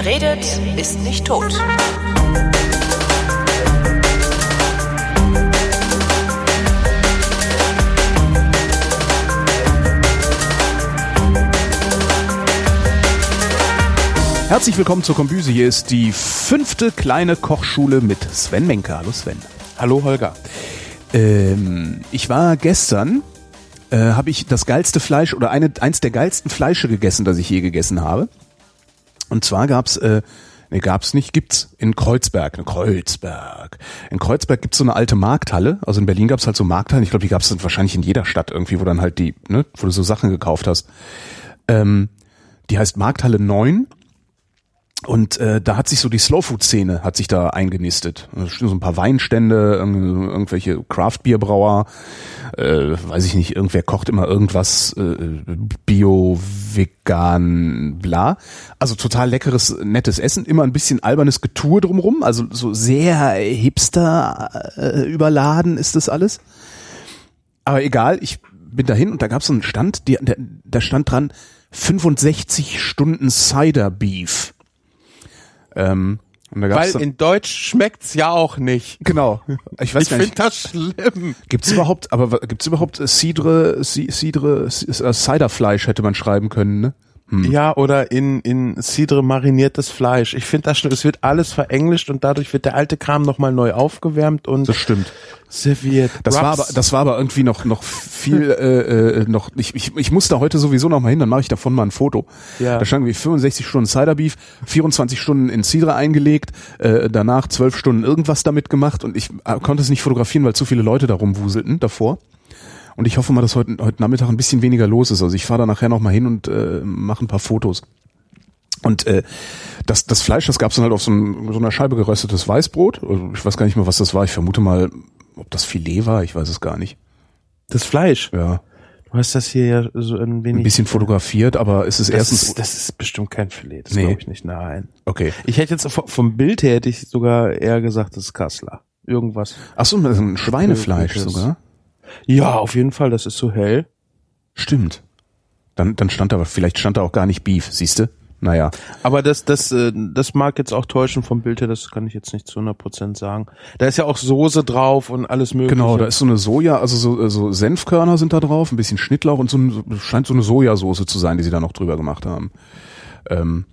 Wer redet, ist nicht tot. Herzlich willkommen zur Kombüse. Hier ist die fünfte kleine Kochschule mit Sven Menke. Hallo Sven. Hallo Holger. Ähm, ich war gestern, äh, habe ich das geilste Fleisch oder eine, eins der geilsten Fleische gegessen, das ich je gegessen habe. Und zwar gab's, äh, nee, gab's nicht, gibt's in Kreuzberg, in Kreuzberg. In Kreuzberg gibt's so eine alte Markthalle. Also in Berlin gab's halt so Markthallen. Ich glaube, die gab's dann wahrscheinlich in jeder Stadt irgendwie, wo dann halt die, ne, wo du so Sachen gekauft hast. Ähm, die heißt Markthalle 9 und äh, da hat sich so die Slowfood-Szene hat sich da eingenistet. So ein paar Weinstände, irg- irgendwelche Craft-Bierbrauer, äh, weiß ich nicht, irgendwer kocht immer irgendwas äh, Bio, vegan, bla. Also total leckeres, nettes Essen, immer ein bisschen albernes Getue drumrum, also so sehr hipster äh, überladen ist das alles. Aber egal, ich bin dahin und da gab es so einen Stand, die, da stand dran 65 Stunden Cider Beef. Ähm, Weil in Deutsch schmeckt's ja auch nicht. genau. Ich weiß Ich gar finde nicht. das schlimm. Gibt's überhaupt, aber gibt's überhaupt äh, Cidre, Ci- Cidre, Ciderfleisch hätte man schreiben können, ne? Ja, oder in, in Cidre mariniertes Fleisch. Ich finde das schlimm. Es wird alles verenglischt und dadurch wird der alte Kram nochmal neu aufgewärmt und Das stimmt. serviert. Das war aber, das war aber irgendwie noch noch viel äh, äh, noch. Ich, ich, ich muss da heute sowieso noch mal hin, dann mache ich davon mal ein Foto. Ja. Da stand irgendwie 65 Stunden Cider Beef, 24 Stunden in Cidre eingelegt, äh, danach 12 Stunden irgendwas damit gemacht und ich äh, konnte es nicht fotografieren, weil zu viele Leute da rumwuselten davor. Und ich hoffe mal, dass heute, heute Nachmittag ein bisschen weniger los ist. Also ich fahre da nachher noch mal hin und äh, mache ein paar Fotos. Und äh, das, das Fleisch, das gab's dann halt auf so, einem, so einer Scheibe geröstetes Weißbrot. Also ich weiß gar nicht mehr, was das war. Ich vermute mal, ob das Filet war. Ich weiß es gar nicht. das Fleisch. Ja, Du hast das hier ja so ein wenig. ein bisschen fotografiert, aber es ist das, erstens ist, das ist bestimmt kein Filet. Das Nee. glaube ich nicht. Nein. okay. Ich hätte jetzt vom- Bild her hätte ich sogar eher gesagt, das ist Kassler. Irgendwas. Ach so, ein Schweinefleisch sogar. Ja, auf jeden Fall. Das ist so hell. Stimmt. Dann, dann stand da, vielleicht stand da auch gar nicht Beef, siehste? Naja. Aber das, das, äh, das mag jetzt auch täuschen vom Bild her, das kann ich jetzt nicht zu 100 Prozent sagen. Da ist ja auch Soße drauf und alles mögliche. Genau, da ist so eine Soja, also so, so Senfkörner sind da drauf, ein bisschen Schnittlauch und so, ein- so scheint so eine Sojasauce zu sein, die sie da noch drüber gemacht haben. Ähm,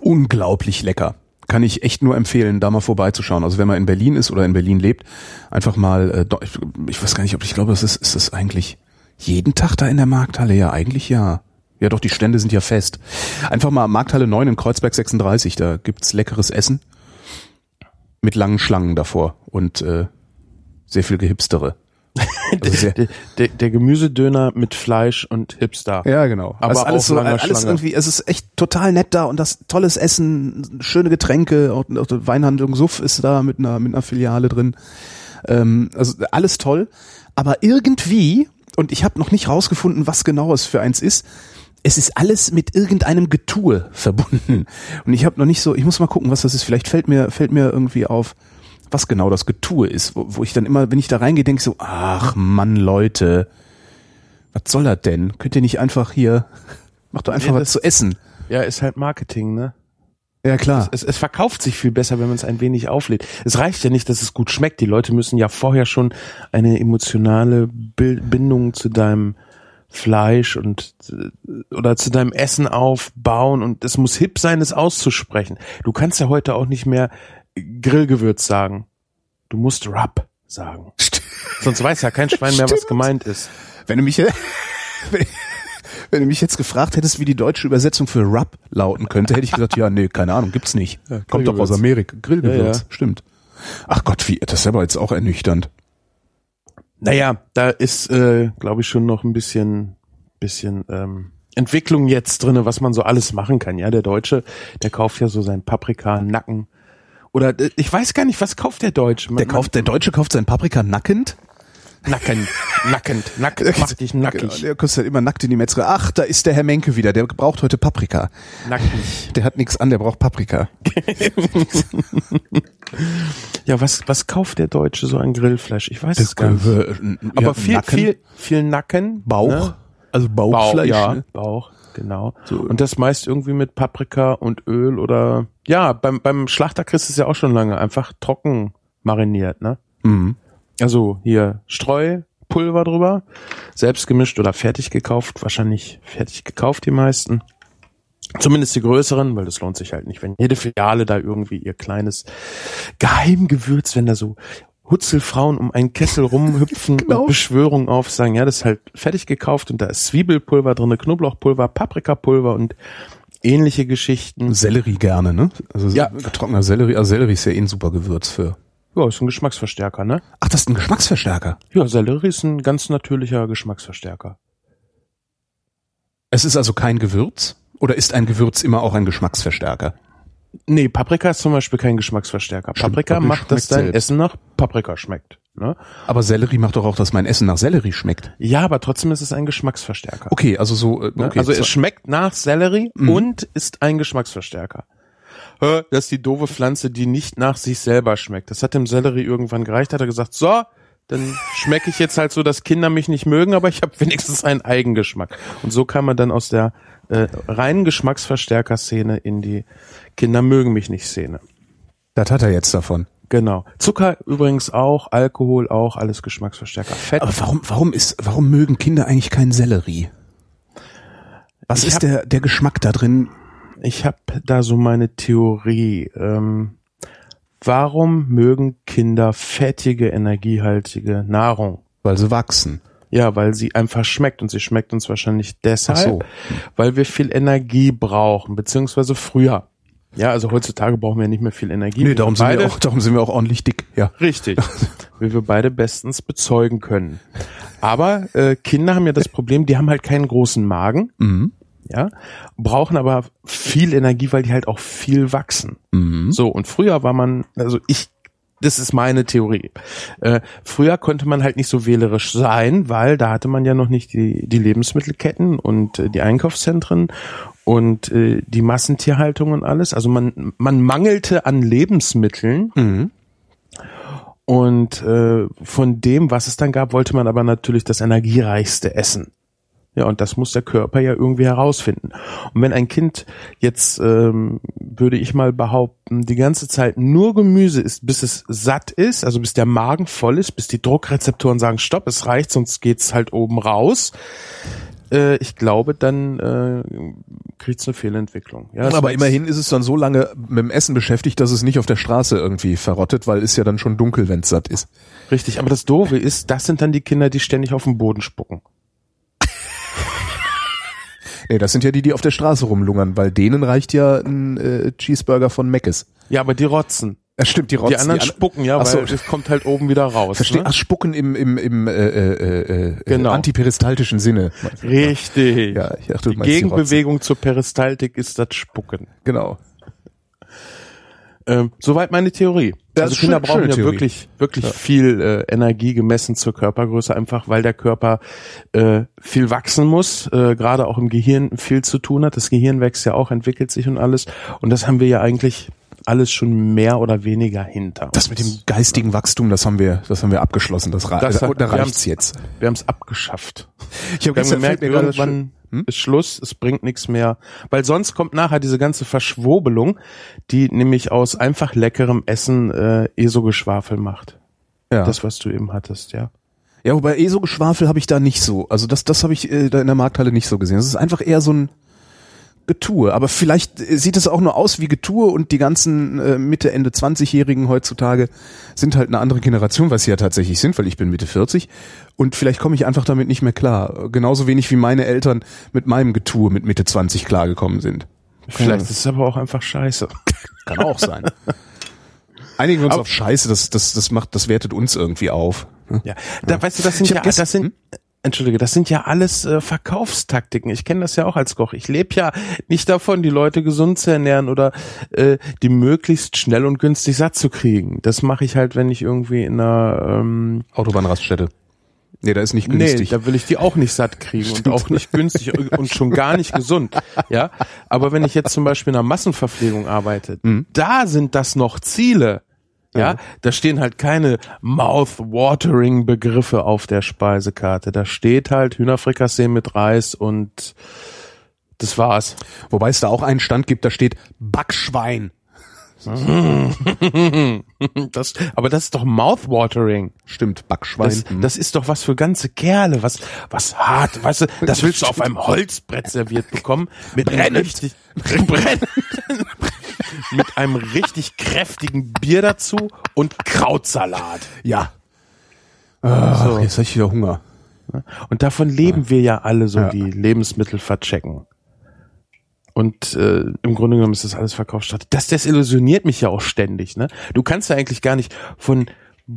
unglaublich lecker. Kann ich echt nur empfehlen, da mal vorbeizuschauen. Also wenn man in Berlin ist oder in Berlin lebt, einfach mal, äh, ich weiß gar nicht, ob ich glaube, das ist, ist das eigentlich jeden Tag da in der Markthalle? Ja, eigentlich ja. Ja doch, die Stände sind ja fest. Einfach mal Markthalle 9 in Kreuzberg 36, da gibt's leckeres Essen mit langen Schlangen davor und äh, sehr viel gehipstere. Also sehr, der, der, der Gemüsedöner mit Fleisch und Hipster. ja, genau. Aber also alles so, alles Schlange. irgendwie, es ist echt total nett da und das tolles Essen, schöne Getränke, auch, auch Weinhandlung Suff ist da mit einer, mit einer Filiale drin. Ähm, also alles toll. Aber irgendwie, und ich habe noch nicht rausgefunden, was genau es für eins ist, es ist alles mit irgendeinem Getue verbunden. Und ich habe noch nicht so, ich muss mal gucken, was das ist. Vielleicht fällt mir, fällt mir irgendwie auf, was genau das Getue ist, wo, wo ich dann immer, wenn ich da reingehe, denke ich so, ach Mann, Leute, was soll das denn? Könnt ihr nicht einfach hier, macht doch einfach Nee, was zu essen. Ja, ist halt Marketing, ne? Ja, klar. Es, es verkauft sich viel besser, wenn man es ein wenig auflädt. Es reicht ja nicht, dass es gut schmeckt. Die Leute müssen ja vorher schon eine emotionale Bindung zu deinem Fleisch und äh, oder zu deinem Essen aufbauen und es muss hip sein, es auszusprechen. Du kannst ja heute auch nicht mehr Grillgewürz sagen. Du musst Rub sagen. Sonst weiß ja kein Schwein mehr, was Stimmt. gemeint ist. Wenn du mich, wenn, du mich jetzt gefragt hättest, wie die deutsche Übersetzung für Rub lauten könnte, hätte ich gesagt, ja, nee, keine Ahnung, gibt's nicht. Kommt doch aus. Amerika. Grillgewürz, Ja, ja. stimmt. Ach Gott, wie, das ist aber jetzt auch ernüchternd. Naja, da ist, äh, glaube ich, schon noch ein bisschen, bisschen ähm, Entwicklung jetzt drinne, was man so alles machen kann. Ja, der Deutsche, der kauft ja so sein Paprika, Nacken. Oder äh, ich weiß gar nicht, was kauft der Deutsche? Der kauft, der Deutsche kauft seinen Paprika nackend. Nacken, nackend, nackend, mach dich nackig. der kostet immer nackt in die Metzgerei. Ach, da ist der Herr Menke wieder. Der braucht heute Paprika. Nackig. Der hat nichts an, der braucht Paprika. Ja, was, was kauft der Deutsche so an Grillfleisch? Ich weiß es gar nicht. Äh, Aber ja, viel, Nacken, viel, viel Nacken. Bauch. Ne? Also Bauch, Bauchfleisch. ja, ne? Bauch, genau. Und das meist irgendwie mit Paprika und Öl oder ja, beim, beim Schlachter kriegst du es ja auch schon lange, einfach trocken mariniert, ne? Mhm. Also hier Streupulver drüber, selbst gemischt oder fertig gekauft, wahrscheinlich fertig gekauft die meisten. Zumindest die größeren, weil das lohnt sich halt nicht, wenn jede Filiale da irgendwie ihr kleines Geheimgewürz, wenn da so Hutzelfrauen um einen Kessel rumhüpfen Genau. und Beschwörungen aufsagen, ja, das ist halt fertig gekauft und da ist Zwiebelpulver drinne, Knoblauchpulver, Paprikapulver und ähnliche Geschichten. Sellerie gerne, ne? Also Ja. getrockneter Sellerie, also Sellerie ist ja eh ein super Gewürz für. Ja, ist ein Geschmacksverstärker, ne? Ach, das ist ein Geschmacksverstärker. Ja, Sellerie ist ein ganz natürlicher Geschmacksverstärker. Es ist also kein Gewürz? Oder ist ein Gewürz immer auch ein Geschmacksverstärker? Nee, Paprika ist zum Beispiel kein Geschmacksverstärker. Stimmt, Paprika Paprika macht, dass dein selbst. Essen nach Paprika schmeckt. Ne? Aber Sellerie macht doch auch, dass mein Essen nach Sellerie schmeckt. Ja, aber trotzdem ist es ein Geschmacksverstärker. Okay, also so, äh, Ne? okay. also es schmeckt nach Sellerie und ist ein Geschmacksverstärker. Das ist die doofe Pflanze, die nicht nach sich selber schmeckt. Das hat dem Sellerie irgendwann gereicht, hat er gesagt, so, dann schmecke ich jetzt halt so, dass Kinder mich nicht mögen, aber ich habe wenigstens einen Eigengeschmack. Und so kam man dann aus der äh, reinen Geschmacksverstärker-Szene in die Kinder mögen mich nicht Szene. das hat er jetzt davon. Genau. Zucker übrigens auch, Alkohol auch, alles Geschmacksverstärker. Fett. Aber warum, warum ist, warum mögen Kinder eigentlich keinen Sellerie? Was Ich ist hab- der, der Geschmack da drin? Ich habe da so meine Theorie. Ähm, warum mögen Kinder fettige, energiehaltige Nahrung? Weil sie wachsen. Ja, weil sie einfach schmeckt und sie schmeckt uns wahrscheinlich deshalb, so. weil wir viel Energie brauchen, beziehungsweise früher. Ja, also heutzutage brauchen wir nicht mehr viel Energie. Nee, darum wir sind, wir auch, darum sind wir auch ordentlich dick, ja. Richtig. wie wir beide bestens bezeugen können. Aber äh, Kinder haben ja das Problem, die haben halt keinen großen Magen, Mhm. ja, brauchen aber viel Energie, weil die halt auch viel wachsen. Mhm. So, und früher war man, also ich, das ist meine Theorie. Äh, früher konnte man halt nicht so wählerisch sein, weil da hatte man ja noch nicht die, die Lebensmittelketten und äh, die Einkaufszentren und äh, die Massentierhaltung und alles. Also man, man mangelte an Lebensmitteln Mhm. und äh, von dem, was es dann gab, wollte man aber natürlich das energiereichste essen. Ja, und das muss der Körper ja irgendwie herausfinden. Und wenn ein Kind jetzt, ähm, würde ich mal behaupten, die ganze Zeit nur Gemüse isst, bis es satt ist, also bis der Magen voll ist, bis die Druckrezeptoren sagen, stopp, es reicht, sonst geht's halt oben raus. Äh, ich glaube, dann äh, kriegt's eine Fehlentwicklung. Ja, Aber immerhin ist es dann so lange mit dem Essen beschäftigt, dass es nicht auf der Straße irgendwie verrottet, weil es ja dann schon dunkel, wenn es satt ist. Richtig, aber das Doofe ist, das sind dann die Kinder, die ständig auf den Boden spucken. Nee, das sind ja die, die auf der Straße rumlungern, weil denen reicht ja ein äh, Cheeseburger von Meckes. Ja, aber die rotzen. Ja, stimmt, die rotzen. Die anderen an- spucken, ja, Ach so. weil das kommt halt oben wieder raus. Verstehe. Ne? Ach, Spucken im, im, im äh, äh, äh, Genau. antiperistaltischen Sinne. Richtig. Ja, ich dachte, du die meinst die Gegenbewegung zur Peristaltik ist das Spucken. Genau. Ähm, soweit meine Theorie. Das also Kinder schön- brauchen ja Theorie. wirklich, wirklich viel äh, Energie gemessen zur Körpergröße, einfach weil der Körper äh, viel wachsen muss, äh, gerade auch im Gehirn viel zu tun hat. Das Gehirn wächst ja auch, entwickelt sich und alles. Und das haben wir ja eigentlich alles schon mehr oder weniger hinter. Das mit dem geistigen Wachstum, das haben wir, das haben wir abgeschlossen. Das, Das da, hat- da reicht's jetzt. wir haben es abgeschafft. Ich habe gemerkt, irgendwann ist Schluss, es bringt nichts mehr. Weil sonst kommt nachher diese ganze Verschwobelung, die nämlich aus einfach leckerem Essen äh, ESO-Geschwafel macht. ja. Das, was du eben hattest, ja. ja, wobei ESO-Geschwafel habe ich da nicht so. Also das, das habe ich äh, da in der Markthalle nicht so gesehen. Das ist einfach eher so ein Getue. Aber vielleicht äh, sieht es auch nur aus wie Getue und die ganzen äh, Mitte, Ende 20-Jährigen heutzutage sind halt eine andere Generation, was sie ja tatsächlich sind, weil ich bin Mitte 40 und vielleicht komme ich einfach damit nicht mehr klar. Genauso wenig wie meine Eltern mit meinem Getue mit Mitte 20 klargekommen sind. Vielleicht ist es aber auch einfach scheiße. Kann auch sein. Einigen wir uns Aber- auf Scheiße, das, das, das macht, das wertet uns irgendwie auf. Ja, da, weißt du, das sind ja, das sind, entschuldige, das sind ja alles äh, Verkaufstaktiken. Ich kenne das ja auch als Koch. Ich lebe ja nicht davon, die Leute gesund zu ernähren oder äh, die möglichst schnell und günstig satt zu kriegen. Das mache ich halt, wenn ich irgendwie in einer ähm, Autobahnraststätte. Nee, da ist nicht Nee, günstig. da will ich die auch nicht satt kriegen und auch nicht günstig und schon gar nicht gesund. Ja, aber wenn ich jetzt zum Beispiel in einer Massenverpflegung arbeite, da sind das noch Ziele. Ja, da stehen halt keine mouth-watering Begriffe auf der Speisekarte. Da steht halt Hühnerfrikassee mit Reis und Das war's. Wobei es da auch einen Stand gibt, da steht Backschwein. Das, aber das ist doch mouthwatering. Stimmt, Backschwein. Das, das ist doch was für ganze Kerle, was, was hart, weißt du, das willst du auf einem Holzbrett serviert bekommen, mit Brennend. richtig, brennend, mit einem richtig kräftigen Bier dazu und Krautsalat. ja. Ah, So. Jetzt hab ich wieder Hunger. Und davon leben wir ja alle so, die Lebensmittel verchecken. Und äh, im Grunde genommen ist das alles Verkaufsstrategie. Das desillusioniert mich ja auch ständig. Ne? Du kannst ja eigentlich gar nicht von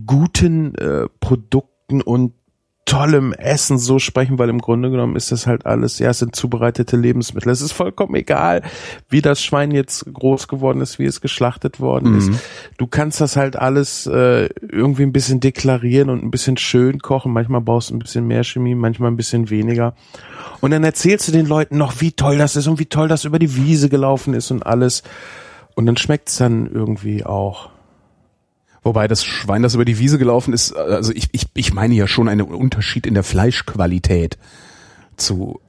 guten äh, Produkten und tollem Essen so sprechen, weil im Grunde genommen ist das halt alles, ja, es sind zubereitete Lebensmittel. Es ist vollkommen egal, wie das Schwein jetzt groß geworden ist, wie es geschlachtet worden ist. Du kannst das halt alles äh, irgendwie ein bisschen deklarieren und ein bisschen schön kochen. Manchmal brauchst du ein bisschen mehr Chemie, manchmal ein bisschen weniger. Und dann erzählst du den Leuten noch, wie toll das ist und wie toll das über die Wiese gelaufen ist und alles. Und dann schmeckt's dann irgendwie auch. Wobei das Schwein, das über die Wiese gelaufen ist, also ich, ich, ich meine ja schon einen Unterschied in der Fleischqualität zu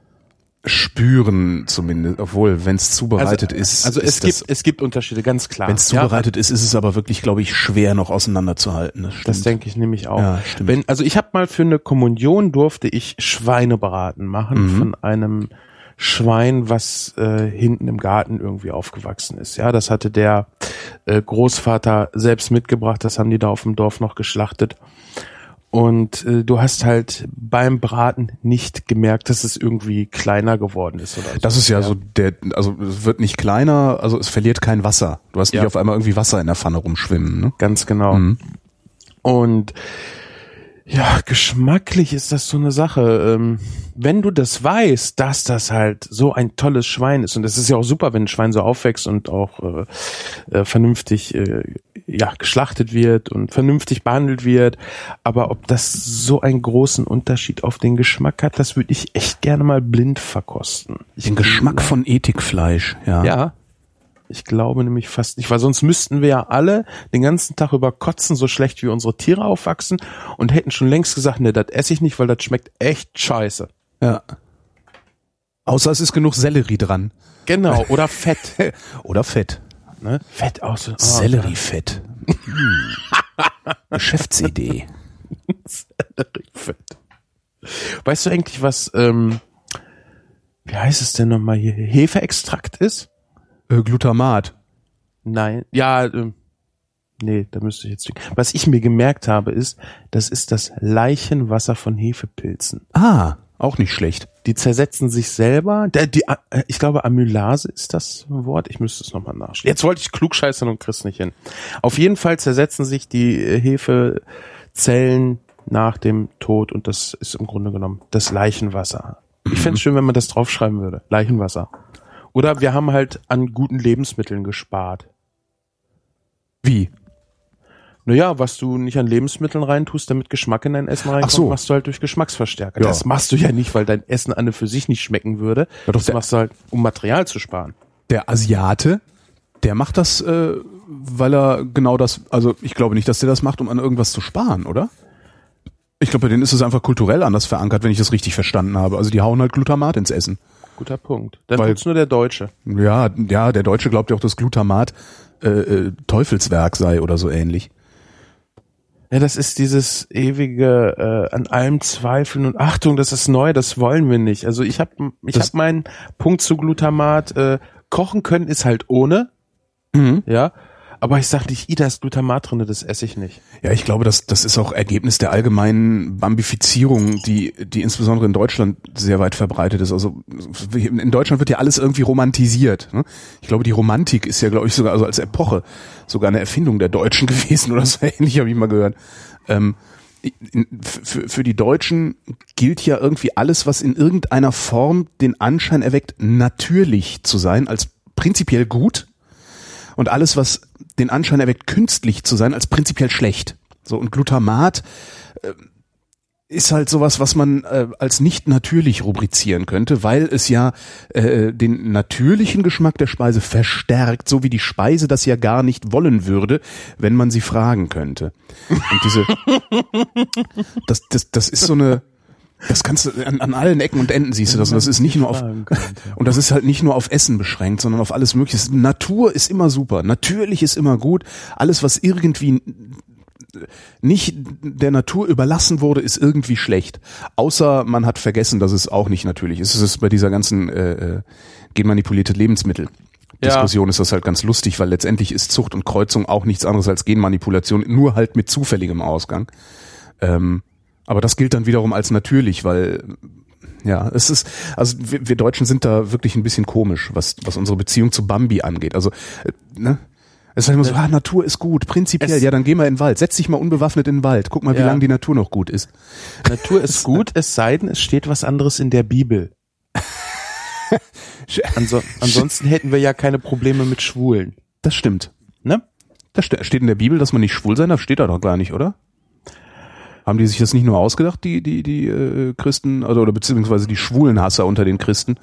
spüren zumindest, obwohl wenn es zubereitet ist, Also es ist das, gibt, es gibt Unterschiede, ganz klar. wenn es Ja, zubereitet ist, ist es aber wirklich, glaube ich, schwer noch auseinanderzuhalten. Das, Das denke ich nämlich auch. Ja, stimmt. Wenn, also ich habe mal für eine Kommunion durfte ich Schweinebraten machen Mhm. von einem Schwein, was äh, hinten im Garten irgendwie aufgewachsen ist. Ja, das hatte der äh, Großvater selbst mitgebracht. Das haben die da auf dem Dorf noch geschlachtet. Und äh, du hast halt beim Braten nicht gemerkt, dass es irgendwie kleiner geworden ist oder so. Das ist ja, so der, also es wird nicht kleiner, also es verliert kein Wasser. Du hast nicht Ja. auf einmal irgendwie Wasser in der Pfanne rumschwimmen. Ne? Ganz genau. Und ja, geschmacklich ist das so eine Sache. Ähm, wenn du das weißt, dass das halt so ein tolles Schwein ist, und es ist ja auch super, wenn ein Schwein so aufwächst und auch äh, äh, vernünftig äh, ja, geschlachtet wird und vernünftig behandelt wird, aber ob das so einen großen Unterschied auf den Geschmack hat, das würde ich echt gerne mal blind verkosten. Den Geschmack von Ethikfleisch, ja. ja. Ich glaube nämlich fast nicht, weil sonst müssten wir ja alle den ganzen Tag über kotzen, so schlecht wie unsere Tiere aufwachsen und hätten schon längst gesagt, ne, das esse ich nicht, weil das schmeckt echt scheiße. ja. Außer es ist genug Sellerie dran. Genau, oder Fett. Oder Fett. Ne? Fett aus. Oh, Selleriefett. Hm. Geschäftsidee. Fett. Weißt du eigentlich, was, ähm, wie heißt es denn nochmal hier, Hefeextrakt ist? Äh, Glutamat. Nein. Ja, ähm, nee, da müsste ich jetzt. Was ich mir gemerkt habe, ist, das ist das Leichenwasser von Hefepilzen. Ah, auch nicht schlecht. Die zersetzen sich selber. Der, die, äh, ich glaube, Amylase ist das Wort. Ich müsste es nochmal nachschauen. Jetzt wollte ich klugscheißern und krieg's nicht hin. Auf jeden Fall zersetzen sich die äh, Hefezellen nach dem Tod und das ist im Grunde genommen das Leichenwasser. Ich fänd's schön, wenn man das draufschreiben würde. Leichenwasser. Oder wir haben halt an guten Lebensmitteln gespart. Wie? Naja, was du nicht an Lebensmitteln reintust, damit Geschmack in dein Essen reinkommt, so. machst du halt durch Geschmacksverstärker. Ja. Das machst du ja nicht, weil dein Essen an und für sich nicht schmecken würde. Ja, doch, das machst du halt, um Material zu sparen. Der Asiate, der macht das, äh, weil er genau das, also ich glaube nicht, dass der das macht, um an irgendwas zu sparen, oder? Ich glaube, bei denen ist es einfach kulturell anders verankert, wenn ich das richtig verstanden habe. Also die hauen halt Glutamat ins Essen. Guter Punkt. Dann Weil- tut's nur der Deutsche. Ja, ja, der Deutsche glaubt ja auch, dass Glutamat äh, äh, Teufelswerk sei oder so ähnlich. Ja, das ist dieses ewige äh, an allem Zweifeln und Achtung, das ist neu, das wollen wir nicht. Also ich habe ich Das- hab meinen Punkt zu Glutamat. Äh, kochen können ist halt ohne, Mhm. ja. Aber ich sag nicht, i, da ist Glutamat drinne, das esse ich nicht. Ja, ich glaube, das, das ist auch Ergebnis der allgemeinen Bambifizierung, die, die insbesondere in Deutschland sehr weit verbreitet ist. Also in Deutschland wird ja alles irgendwie romantisiert. Ne? Ich glaube, die Romantik ist ja, glaube ich, sogar also als Epoche sogar eine Erfindung der Deutschen gewesen oder so ähnlich, habe ich mal gehört. Ähm, für, für die Deutschen gilt ja irgendwie alles, was in irgendeiner Form den Anschein erweckt, natürlich zu sein, als prinzipiell gut und alles, was den Anschein erweckt, künstlich zu sein, als prinzipiell schlecht. So und Glutamat äh, ist halt sowas, was man äh, als nicht natürlich rubrizieren könnte, weil es ja äh, den natürlichen Geschmack der Speise verstärkt, so wie die Speise das ja gar nicht wollen würde, wenn man sie fragen könnte. Und diese, das, das, das ist so eine, Das kannst du an, an allen Ecken und Enden siehst du das. Und das ist nicht nur auf und das ist halt nicht nur auf Essen beschränkt, sondern auf alles Mögliche. Natur ist immer super. Natürlich ist immer gut. Alles, was irgendwie nicht der Natur überlassen wurde, ist irgendwie schlecht. Außer man hat vergessen, dass es auch nicht natürlich ist. Es ist bei dieser ganzen äh, äh, genmanipulierte Lebensmittel. Diskussion ist das halt ganz lustig, weil letztendlich ist Zucht und Kreuzung auch nichts anderes als Genmanipulation, nur halt mit zufälligem Ausgang. Ähm, aber das gilt dann wiederum als natürlich, weil ja, es ist, also wir, wir Deutschen sind da wirklich ein bisschen komisch, was, was unsere Beziehung zu Bambi angeht. Also, äh, ne? Es ist halt immer so, ah, Natur ist gut, prinzipiell, Es- ja, dann geh mal in den Wald, setz dich mal unbewaffnet in den Wald, guck mal, wie Ja. lange die Natur noch gut ist. Natur ist gut, es sei denn, es steht was anderes in der Bibel. Anso ansonsten hätten wir ja keine Probleme mit Schwulen. Das stimmt. Ne? Das ste- steht in der Bibel, dass man nicht schwul sein darf, steht da doch gar nicht, oder? Haben die sich das nicht nur ausgedacht, die, die, die äh, Christen, also, oder beziehungsweise die schwulen Hasser unter den Christen,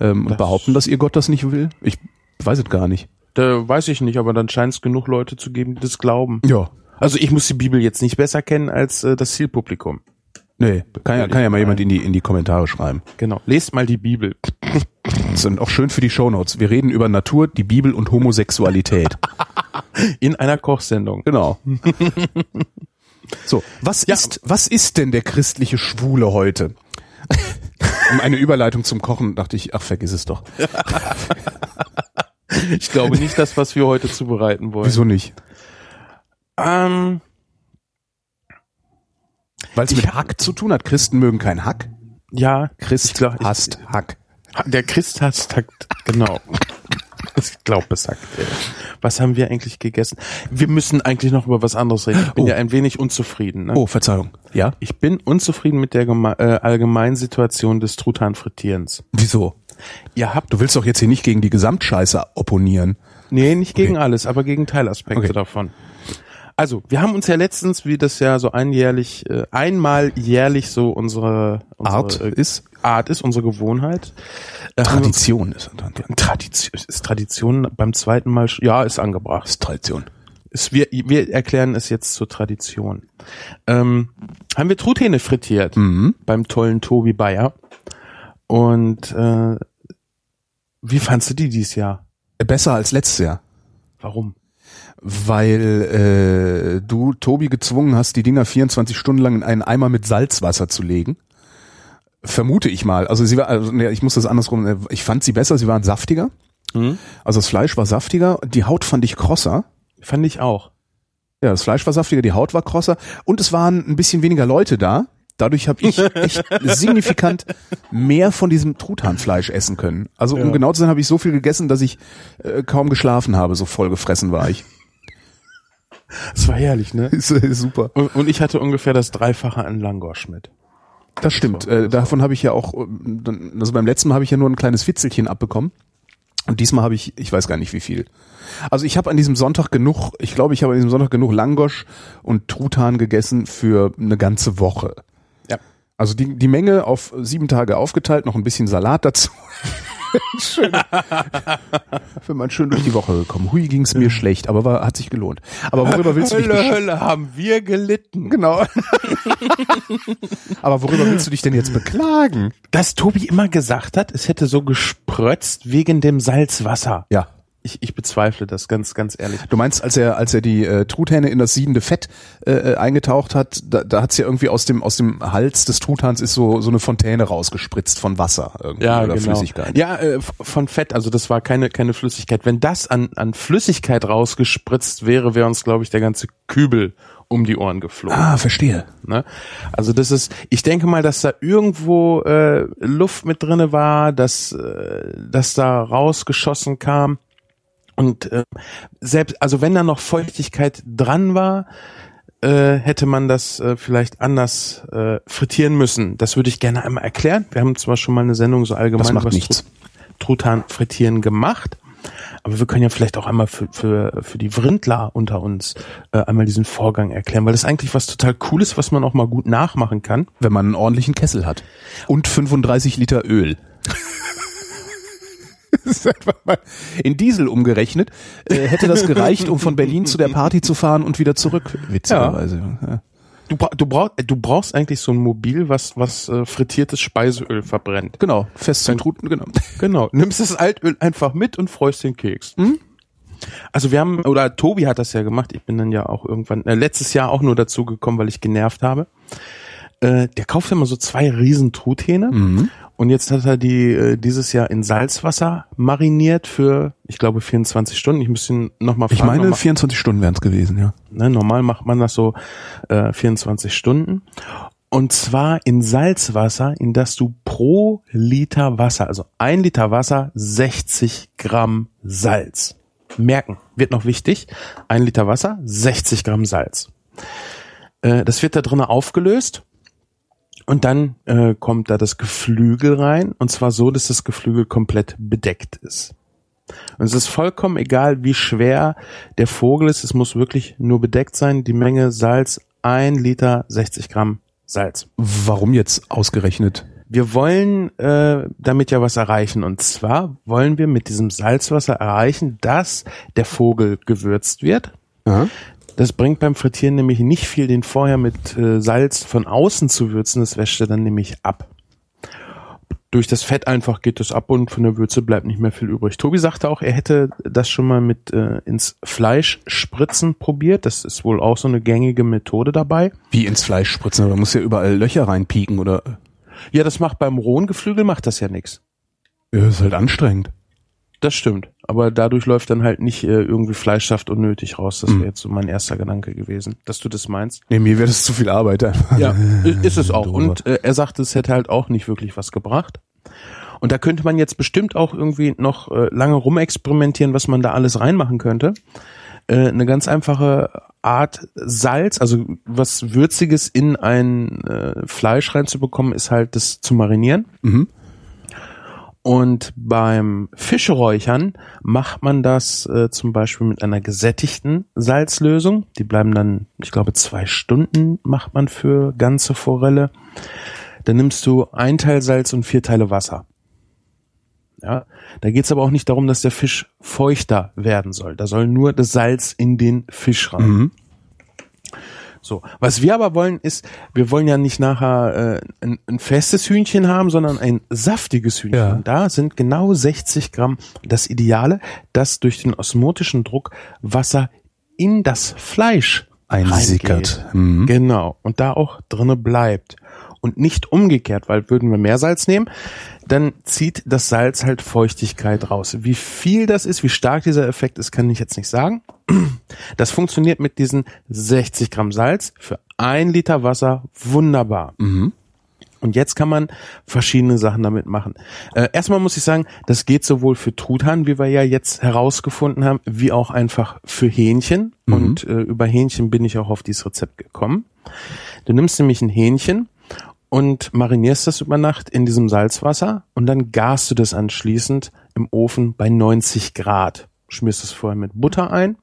ähm, und behaupten, dass ihr Gott das nicht will? Ich weiß es gar nicht. Da weiß ich nicht, aber dann scheint es genug Leute zu geben, die das glauben. Ja. Also ich muss die Bibel jetzt nicht besser kennen als äh, das Zielpublikum. Nee, kann ja, kann ja mal jemand in die, in die Kommentare schreiben. Genau. Lest mal die Bibel. Das sind auch schön für die Shownotes. Wir reden über Natur, die Bibel und Homosexualität. In einer Kochsendung. Genau. So, was Ja. ist, was ist denn der christliche Schwule heute? Um eine Überleitung zum Kochen dachte ich, ach, vergiss es doch. Ich glaube nicht das, was wir heute zubereiten wollen. Wieso nicht? Ähm, Weil es mit Hack zu tun hat. Christen mögen kein Hack. ja, Christ ich glaub, ich- hasst Hack. Der Christ hasst Takt, genau. Ich glaube, es sagt er. Was haben wir eigentlich gegessen? Wir müssen eigentlich noch über was anderes reden. Ich bin Oh. ja ein wenig unzufrieden. Ne? Oh, Verzeihung. Ja? Ich bin unzufrieden mit der äh, allgemeinen Situation des Truthahn-Frittierens. Wieso? Ihr habt, Du willst doch jetzt hier nicht gegen die Gesamtscheiße opponieren. nee, nicht gegen Okay. alles, aber gegen Teilaspekte Okay. davon. Also, wir haben uns ja letztens, wie das ja so einjährlich, äh, einmal jährlich so unsere, unsere Art äh, ist Art ist, unsere Gewohnheit. Äh, uns- Tradition ist. Tradition, ist Tradition beim zweiten Mal, ja, ist angebracht. ist Tradition. Es, wir, wir erklären es jetzt zur Tradition. Ähm, haben wir Truthähne frittiert Mhm. beim tollen Tobi Bayer. Und äh, wie fandst du die dieses Jahr? Besser als letztes Jahr. Warum? Weil äh, du Tobi gezwungen hast, die Dinger 24 Stunden lang in einen Eimer mit Salzwasser zu legen. Vermute ich mal. Also sie war, also, nee, ich muss das andersrum. äh, Ich fand sie besser, sie waren saftiger. Hm? Also das Fleisch war saftiger, die Haut fand ich krosser. Fand ich auch. Ja, das Fleisch war saftiger, die Haut war krosser und es waren ein bisschen weniger Leute da. Dadurch habe ich echt signifikant mehr von diesem Truthahnfleisch essen können. Also um Ja. genau zu sein, habe ich so viel gegessen, dass ich äh, kaum geschlafen habe. So voll gefressen war ich. Das war herrlich, ne? ist, äh, super. Und und ich hatte ungefähr das Dreifache an Langosch mit. Das stimmt. Äh, davon habe ich ja auch, äh, also beim letzten Mal habe ich ja nur ein kleines Witzelchen abbekommen. Und diesmal habe ich, ich weiß gar nicht wie viel. Also ich habe an diesem Sonntag genug, ich glaube, ich habe an diesem Sonntag genug Langosch und Truthahn gegessen für eine ganze Woche. Ja. Also die, die Menge auf sieben Tage aufgeteilt, noch ein bisschen Salat dazu. schön, wenn man schön durch die Woche gekommen. Hui, ging's mir schlecht, aber war, hat sich gelohnt. Aber worüber willst du dich Hölle, Hölle, haben wir gelitten. Genau. aber worüber willst du dich denn jetzt beklagen? Dass Tobi immer gesagt hat, es hätte so gesprötzt wegen dem Salzwasser. Ja. Ich, ich bezweifle das ganz, ganz ehrlich. Du meinst, als er, als er die äh, Truthähne in das siedende Fett äh, äh, eingetaucht hat, da, da hat's ja irgendwie aus dem aus dem Hals des Truthahns ist so so eine Fontäne rausgespritzt von Wasser irgendwie, oder Flüssigkeit. Ja, äh, von Fett, also das war keine keine Flüssigkeit. Wenn das an an Flüssigkeit rausgespritzt wäre, wäre uns glaube ich der ganze Kübel um die Ohren geflogen. Ah, verstehe. Ne? Also das ist, ich denke mal, dass da irgendwo äh, Luft mit drinne war, dass äh, dass da rausgeschossen kam und äh, selbst, also wenn da noch Feuchtigkeit dran war, äh, hätte man das äh, vielleicht anders äh, frittieren müssen. Das würde ich gerne einmal erklären. Wir haben zwar schon mal eine Sendung so allgemein Das macht nichts. Truthahn frittieren gemacht. Aber wir können ja vielleicht auch einmal für, für, für die Vrindler unter uns äh, einmal diesen Vorgang erklären, weil das eigentlich was total Cooles, was man auch mal gut nachmachen kann. Wenn man einen ordentlichen Kessel hat. Und 35 Liter Öl. Das ist einfach mal In Diesel umgerechnet äh, hätte das gereicht, um von Berlin zu der Party zu fahren und wieder zurück. Witzigerweise. Ja. Du, bra du, brauch, du brauchst eigentlich so ein Mobil, was, was äh, frittiertes Speiseöl verbrennt. Genau, fest zum Truten, genau. Genau. Nimmst das Altöl einfach mit und freust den Keks. Also wir haben, oder Tobi hat das ja gemacht, ich bin dann ja auch irgendwann, äh, letztes Jahr auch nur dazu gekommen, weil ich genervt habe. Äh, der kauft immer so zwei riesen Truthähne und jetzt hat er die äh, dieses Jahr in Salzwasser mariniert für, ich glaube, 24 Stunden. Ich müsste ihn nochmal fragen. Ich meine, nochmal- 24 Stunden wären es gewesen, ja. Ne, normal macht man das so äh, 24 Stunden. Und zwar in Salzwasser, in das du pro Liter Wasser, also ein Liter Wasser, 60 Gramm Salz. Merken, wird noch wichtig. Ein Liter Wasser, 60 Gramm Salz. Äh, das wird da drinnen aufgelöst. Und dann äh, kommt da das Geflügel rein. Und zwar so, dass das Geflügel komplett bedeckt ist. Und es ist vollkommen egal, wie schwer der Vogel ist. Es muss wirklich nur bedeckt sein. Die Menge Salz, ein Liter 60 Gramm Salz. Warum jetzt ausgerechnet? Wir wollen äh, damit ja was erreichen. Und zwar wollen wir mit diesem Salzwasser erreichen, dass der Vogel gewürzt wird. Aha. Das bringt beim Frittieren nämlich nicht viel, den vorher mit äh, Salz von außen zu würzen. Das wäscht er dann nämlich ab. Durch das Fett einfach geht es ab und von der Würze bleibt nicht mehr viel übrig. Tobi sagte auch, er hätte das schon mal mit äh, ins Fleisch spritzen probiert. Das ist wohl auch so eine gängige Methode dabei. Wie ins Fleisch spritzen, aber da muss ja überall Löcher reinpieken oder Ja, das macht beim rohen Geflügel macht das ja nichts. ja, ist halt anstrengend. Das stimmt. Aber dadurch läuft dann halt nicht äh, irgendwie Fleischsaft unnötig raus. Das wäre jetzt so mein erster Gedanke gewesen, dass du das meinst. Nee, mir wäre das zu viel Arbeit. Ja, ist es auch. Und äh, er sagte, es hätte halt auch nicht wirklich was gebracht. Und da könnte man jetzt bestimmt auch irgendwie noch äh, lange rumexperimentieren, was man da alles reinmachen könnte. Äh, eine ganz einfache Art Salz, also was Würziges in ein äh, Fleisch reinzubekommen, ist halt das zu marinieren. Mhm. Und beim Fischräuchern macht man das äh, zum Beispiel mit einer gesättigten Salzlösung. Die bleiben dann, ich glaube, zwei Stunden macht man für ganze Forelle. Dann nimmst du ein Teil Salz und vier Teile Wasser. Ja, da geht's aber auch nicht darum, dass der Fisch feuchter werden soll. Da soll nur das Salz in den Fisch rein. Mhm. So, was wir aber wollen ist, wir wollen ja nicht nachher äh, ein, ein festes Hühnchen haben, sondern ein saftiges Hühnchen. Ja. Da sind genau 60 Gramm das Ideale, dass durch den osmotischen Druck Wasser in das Fleisch Einsickert. Mhm. Genau. Und da auch drinne bleibt. Und nicht umgekehrt, weil würden wir mehr Salz nehmen, dann zieht das Salz halt Feuchtigkeit raus. Wie viel das ist, wie stark dieser Effekt ist, kann ich jetzt nicht sagen. Das funktioniert mit diesen 60 Gramm Salz für ein Liter Wasser wunderbar. Und jetzt kann man verschiedene Sachen damit machen. Äh, erstmal muss ich sagen, das geht sowohl für Truthahn, wie wir ja jetzt herausgefunden haben, wie auch einfach für Hähnchen. Und äh, über Hähnchen bin ich auch auf dieses Rezept gekommen. Du nimmst nämlich ein Hähnchen und marinierst das über Nacht in diesem Salzwasser und dann garst du das anschließend im Ofen bei 90 Grad. Schmierst es vorher mit Butter ein.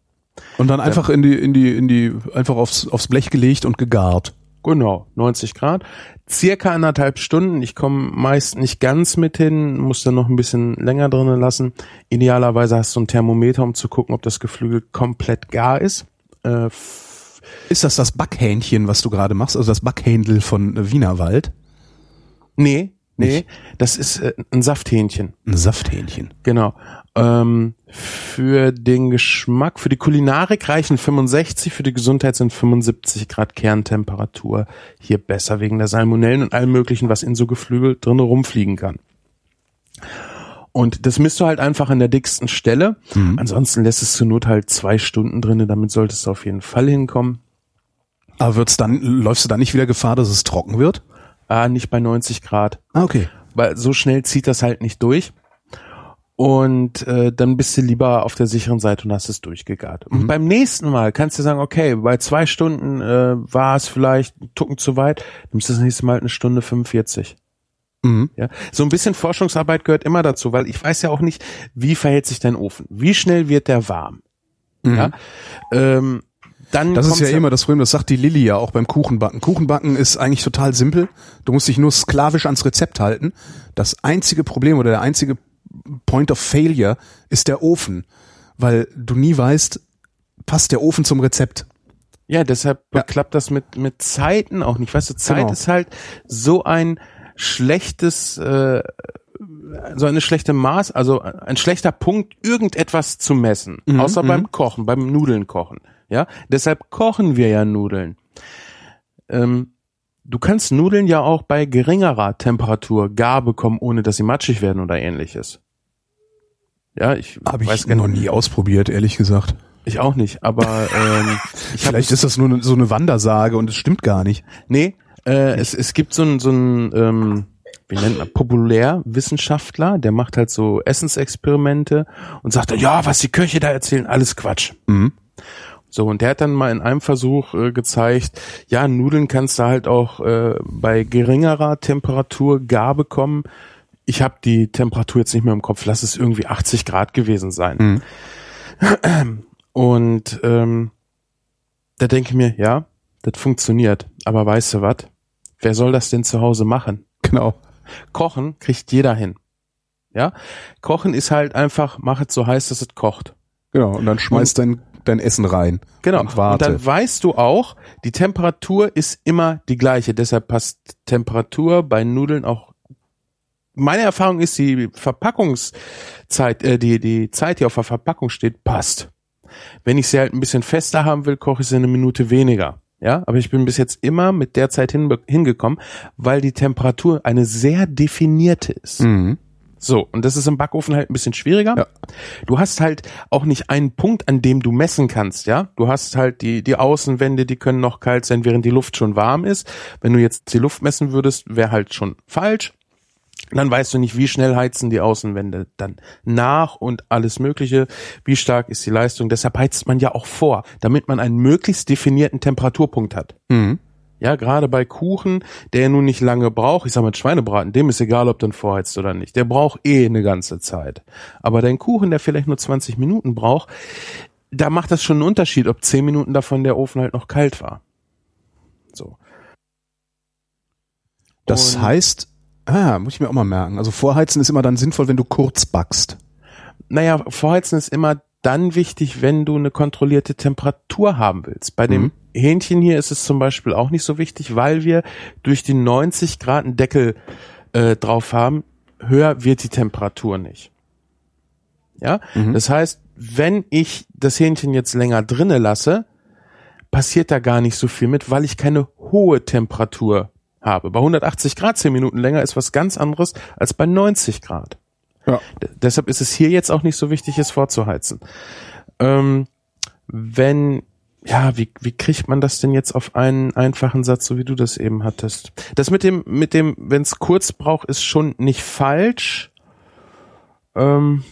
Und dann einfach in die, in die, in die, einfach aufs, aufs Blech gelegt und gegart. Genau, 90 Grad. Circa anderthalb Stunden. Ich komme meist nicht ganz mit hin, muss dann noch ein bisschen länger drinnen lassen. Idealerweise hast du ein Thermometer, um zu gucken, ob das Geflügel komplett gar ist. Äh, Ist das das Backhähnchen, was du gerade machst? Also das Backhändel von äh, Wienerwald? nee, nee, Nicht? das ist äh, ein Safthähnchen. Ein Safthähnchen. Genau. Ähm, für den Geschmack, für die Kulinarik reichen 65, für die Gesundheit sind 75 Grad Kerntemperatur hier besser wegen der Salmonellen und allem möglichen, was in so Geflügel drin rumfliegen kann. Und das misst du halt einfach an der dicksten Stelle. Ansonsten lässt es zur Not halt zwei Stunden drinne, damit solltest du auf jeden Fall hinkommen. Aber wird's dann, läufst du dann nicht wieder Gefahr, dass es trocken wird? Ah, nicht bei 90 Grad. Ah, okay. weil so schnell zieht das halt nicht durch. Und äh, dann bist du lieber auf der sicheren Seite und hast es durchgegart. Und beim nächsten Mal kannst du sagen, okay, bei zwei Stunden äh, war es vielleicht ein Tucken zu weit, nimmst du das nächste Mal halt eine Stunde 45. Mhm. Ja, so ein bisschen Forschungsarbeit gehört immer dazu, weil ich weiß ja auch nicht, wie verhält sich dein Ofen, wie schnell wird der warm. Ja, ähm, dann Mhm. Das ist kommt's ja immer das Problem, das sagt die Lilly ja auch beim Kuchenbacken. Kuchenbacken ist eigentlich total simpel. Du musst dich nur sklavisch ans Rezept halten. Das einzige Problem oder der einzige Point of Failure ist der Ofen, weil du nie weißt, passt der Ofen zum Rezept. Ja, deshalb Ja. klappt das mit, mit Zeiten auch nicht. Weißt du, Zeit Genau. ist halt so ein schlechtes, äh, so eine schlechte Maß, also ein schlechter Punkt, irgendetwas zu messen. Mhm, Außer beim Kochen, beim Nudeln kochen. Ja, deshalb kochen wir ja Nudeln. Ähm, du kannst Nudeln ja auch bei geringerer Temperatur gar bekommen, ohne dass sie matschig werden oder ähnliches. Ja, ich Habe ich weiß gar noch nie ausprobiert, ehrlich gesagt. Ich auch nicht, aber ähm, Vielleicht ist das nur so eine Wandersage und es stimmt gar nicht. Nee, äh, es, es gibt so einen so einen, ähm, wie nennt man, Populärwissenschaftler, der macht halt so Essensexperimente und sagt, ja, was die Köche da erzählen, alles Quatsch. Mhm. So, und der hat dann mal in einem Versuch äh, gezeigt, ja, Nudeln kannst du halt auch äh, bei geringerer Temperatur gar bekommen. Ich habe die Temperatur jetzt nicht mehr im Kopf, lass es irgendwie 80 Grad gewesen sein. Und ähm, da denke ich mir, ja, das funktioniert. Aber weißt du was? Wer soll das denn zu Hause machen? Genau. Kochen kriegt jeder hin. Ja? Kochen ist halt einfach, mach es so heiß, dass es kocht. Genau. Und dann schmeißt dein, dein Essen rein. Genau. Und Und warte. dann weißt du auch, die Temperatur ist immer die gleiche. Deshalb passt Temperatur bei Nudeln auch. Meine Erfahrung ist, die Verpackungszeit, äh, die, die Zeit, die auf der Verpackung steht, passt. Wenn ich sie halt ein bisschen fester haben will, koche ich sie eine Minute weniger. Ja, aber ich bin bis jetzt immer mit der Zeit hin, hingekommen, weil die Temperatur eine sehr definierte ist. Mhm. So, und das ist im Backofen halt ein bisschen schwieriger. Ja. Du hast halt auch nicht einen Punkt, an dem du messen kannst, ja. Du hast halt die, die Außenwände, die können noch kalt sein, während die Luft schon warm ist. Wenn du jetzt die Luft messen würdest, wäre halt schon falsch. Dann weißt du nicht, wie schnell heizen die Außenwände dann nach und alles Mögliche. Wie stark ist die Leistung? Deshalb heizt man ja auch vor, damit man einen möglichst definierten Temperaturpunkt hat. Mhm. Ja, gerade bei Kuchen, der nun nicht lange braucht, ich sag mal Schweinebraten, dem ist egal, ob du ihn vorheizt oder nicht. Der braucht eh eine ganze Zeit. Aber dein Kuchen, der vielleicht nur 20 Minuten braucht, da macht das schon einen Unterschied, ob 10 Minuten davon der Ofen halt noch kalt war. So. Das Und- heißt, ah, muss ich mir auch mal merken. Also vorheizen ist immer dann sinnvoll, wenn du kurz backst. Naja, Vorheizen ist immer dann wichtig, wenn du eine kontrollierte Temperatur haben willst. Bei dem Mhm. Hähnchen hier ist es zum Beispiel auch nicht so wichtig, weil wir durch die 90 Grad einen Deckel äh, drauf haben. Höher wird die Temperatur nicht. Ja, Mhm. das heißt, wenn ich das Hähnchen jetzt länger drinne lasse, passiert da gar nicht so viel mit, weil ich keine hohe Temperatur habe. Bei 180 Grad 10 Minuten länger ist was ganz anderes als bei 90 Grad. Ja. Deshalb ist es hier jetzt auch nicht so wichtig, es vorzuheizen. Ähm, wenn, ja, wie, wie kriegt man das denn jetzt auf einen einfachen Satz, so wie du das eben hattest? Das mit dem, mit dem, wenn es kurz braucht, ist schon nicht falsch. Ähm,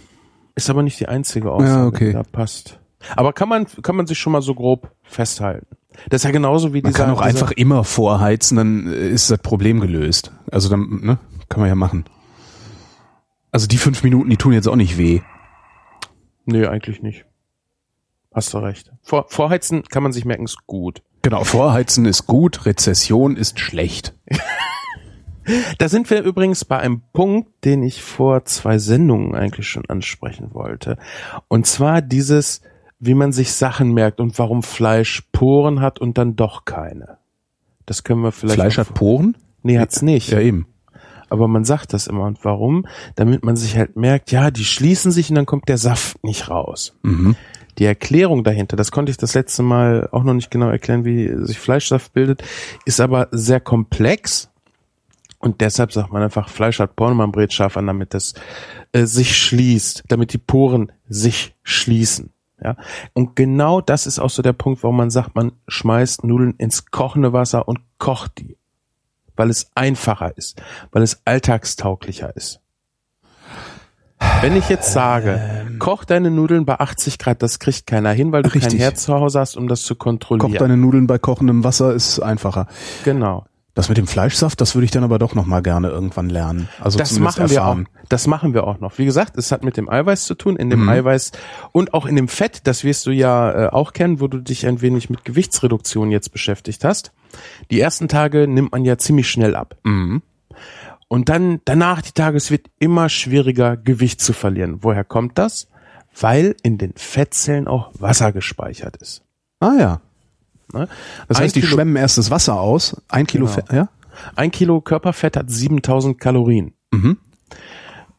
ist aber nicht die einzige Aussage, Ja, okay. die da passt. Aber kann man, kann man sich schon mal so grob festhalten. Das ist ja genauso wie Man dieser, kann auch einfach immer vorheizen, dann ist das Problem gelöst. Also dann, ne, kann man ja machen. Also die fünf Minuten, die tun jetzt auch nicht weh. Nee, eigentlich nicht. Hast du recht. Vor, vorheizen kann man sich merken, ist gut. Genau, vorheizen ist gut, Rezession ist schlecht. Da sind wir übrigens bei einem Punkt, den ich vor zwei Sendungen eigentlich schon ansprechen wollte. Und zwar dieses, wie man sich Sachen merkt und warum Fleisch Poren hat und dann doch keine. Das können wir vielleicht. Fleisch hat Poren? Nee, hat's nicht. Ja, eben. Aber man sagt das immer. Und warum? Damit man sich halt merkt, ja, die schließen sich und dann kommt der Saft nicht raus. Mhm. Die Erklärung dahinter, das konnte ich das letzte Mal auch noch nicht genau erklären, wie sich Fleischsaft bildet, ist aber sehr komplex. Und deshalb sagt man einfach, Fleisch hat Porn, man brät scharf an, damit das äh, sich schließt, damit die Poren sich schließen. Ja, und genau das ist auch so der Punkt, warum man sagt, man schmeißt Nudeln ins kochende Wasser und kocht die. Weil es einfacher ist, weil es alltagstauglicher ist. Wenn ich jetzt sage, koch deine Nudeln bei 80 Grad, das kriegt keiner hin, weil du kein Richtig. Herz zu Hause hast, um das zu kontrollieren. Koch deine Nudeln bei kochendem Wasser ist einfacher. genau. Das mit dem Fleischsaft, das würde ich dann aber doch noch mal gerne irgendwann lernen. Also Das machen wir auch. erfahren. Das machen wir auch noch. Wie gesagt, es hat mit dem Eiweiß zu tun. In dem Mhm. Eiweiß und auch in dem Fett, das wirst du ja äh, auch kennen, wo du dich ein wenig mit Gewichtsreduktion jetzt beschäftigt hast. Die ersten Tage nimmt man ja ziemlich schnell ab. Mhm. Und dann danach die Tage, es wird immer schwieriger, Gewicht zu verlieren. Woher kommt das? Weil in den Fettzellen auch Wasser gespeichert ist. Ah ja. Ne? Das Ein heißt, die Kilo- schwemmen erst das Wasser aus, ein Kilo Genau. Fett, ja? Ein Kilo Körperfett hat 7000 Kalorien. Mhm.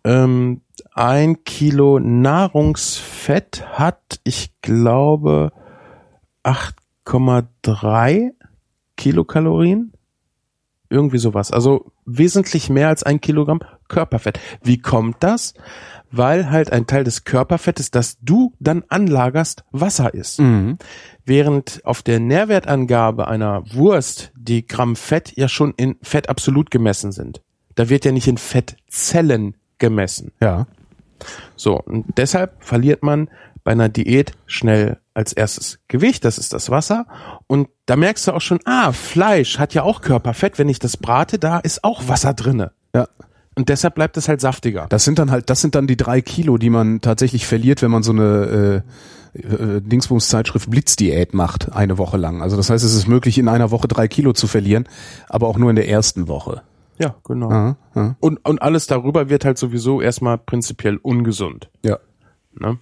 Ähm, ein Kilo Nahrungsfett hat, ich glaube, 8,3 Kilokalorien. Irgendwie sowas. Also wesentlich mehr als ein Kilogramm Körperfett. Wie kommt das? Weil halt ein Teil des Körperfettes, das du dann anlagerst, Wasser ist. Mhm. Während auf der Nährwertangabe einer Wurst die Gramm Fett ja schon in Fett absolut gemessen sind. Da wird ja nicht in Fettzellen gemessen. Ja. So, und deshalb verliert man bei einer Diät schnell als erstes Gewicht, das ist das Wasser. Und da merkst du auch schon, ah, Fleisch hat ja auch Körperfett, wenn ich das brate, da ist auch Wasser drinne. Ja. Und deshalb bleibt es halt saftiger. Das sind dann halt, das sind dann die drei Kilo, die man tatsächlich verliert, wenn man so eine äh, äh, Dingsbums-Zeitschrift Blitzdiät macht, eine Woche lang. Also das heißt, es ist möglich, in einer Woche drei Kilo zu verlieren, aber auch nur in der ersten Woche. Ja, genau. Aha, aha. Und, und alles darüber wird halt sowieso erstmal prinzipiell ungesund. Ja. Ne?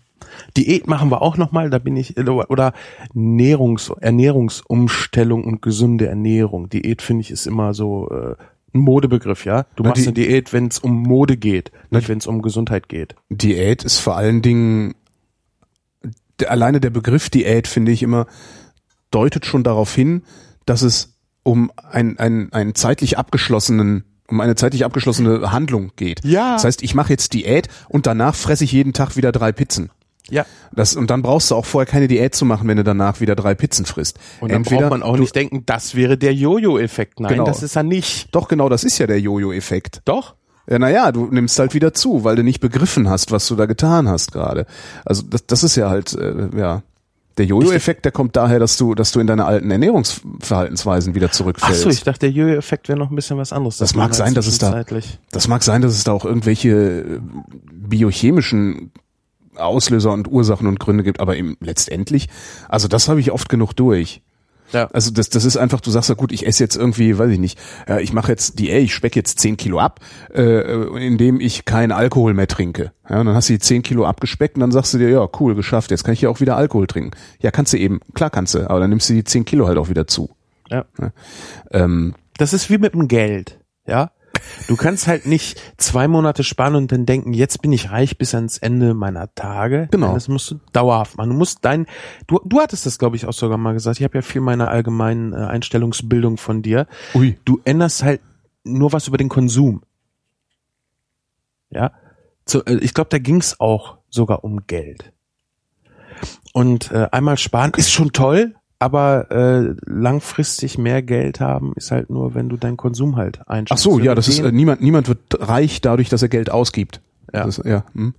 Diät machen wir auch nochmal, da bin ich, oder Ernährungs, Ernährungsumstellung und gesunde Ernährung. Diät finde ich ist immer so äh, ein Modebegriff, ja. Du Na, machst die- eine Diät, wenn es um Mode geht, nicht wenn es um Gesundheit geht. Diät ist vor allen Dingen, alleine der Begriff Diät, finde ich immer, deutet schon darauf hin, dass es um ein, ein, einen zeitlich abgeschlossenen um eine zeitlich abgeschlossene Handlung geht. Ja. Das heißt, ich mache jetzt Diät und danach fresse ich jeden Tag wieder drei Pizzen. Ja. Das, und dann brauchst du auch vorher keine Diät zu machen, wenn du danach wieder drei Pizzen frisst. Und dann braucht man auch du, nicht denken, das wäre der Jojo-Effekt. Nein, Genau. das ist er nicht. Doch, genau, das ist ja der Jojo-Effekt. Doch? Ja, naja, du nimmst halt wieder zu, weil du nicht begriffen hast, was du da getan hast gerade. Also das, das ist ja halt, äh, ja. Der Jojo-Effekt, der kommt daher, dass du, dass du in deine alten Ernährungsverhaltensweisen wieder Ach zurückfällst. so, ich dachte, der Jojo-Effekt wäre noch ein bisschen was anderes. Das man mag sein, dass es da- Das mag sein, dass es da auch irgendwelche äh, biochemischen Auslöser und Ursachen und Gründe gibt, aber eben letztendlich, also das habe ich oft genug durch. Ja. Also das, das ist einfach, du sagst ja gut, ich esse jetzt irgendwie, weiß ich nicht, ja, ich mache jetzt die, ey, ich speck jetzt 10 Kilo ab, äh, indem ich keinen Alkohol mehr trinke. Ja, und dann hast du die 10 Kilo abgespeckt und dann sagst du dir, ja, cool, geschafft, jetzt kann ich ja auch wieder Alkohol trinken. Ja, kannst du eben, klar kannst du, aber dann nimmst du die 10 Kilo halt auch wieder zu. ja. Ähm, Das ist wie mit dem Geld, ja. Du kannst halt nicht zwei Monate sparen und dann denken, jetzt bin ich reich bis ans Ende meiner Tage. Genau. Das musst du dauerhaft machen. Du musst dein, du, du hattest das, glaube ich, auch sogar mal gesagt. Ich habe ja viel meiner allgemeinen äh, Einstellungsbildung von dir. ui. Du änderst halt nur was über den Konsum. Ja. Zu, äh, ich glaube, da ging's auch sogar um Geld. Und äh, einmal sparen ist schon toll, aber äh, langfristig mehr Geld haben ist halt nur, wenn du deinen Konsum halt Ach einschränkst. so, Wenn ja, das ist, äh, niemand, niemand wird reich dadurch, dass er Geld ausgibt. Ja. Das, ja. Hm.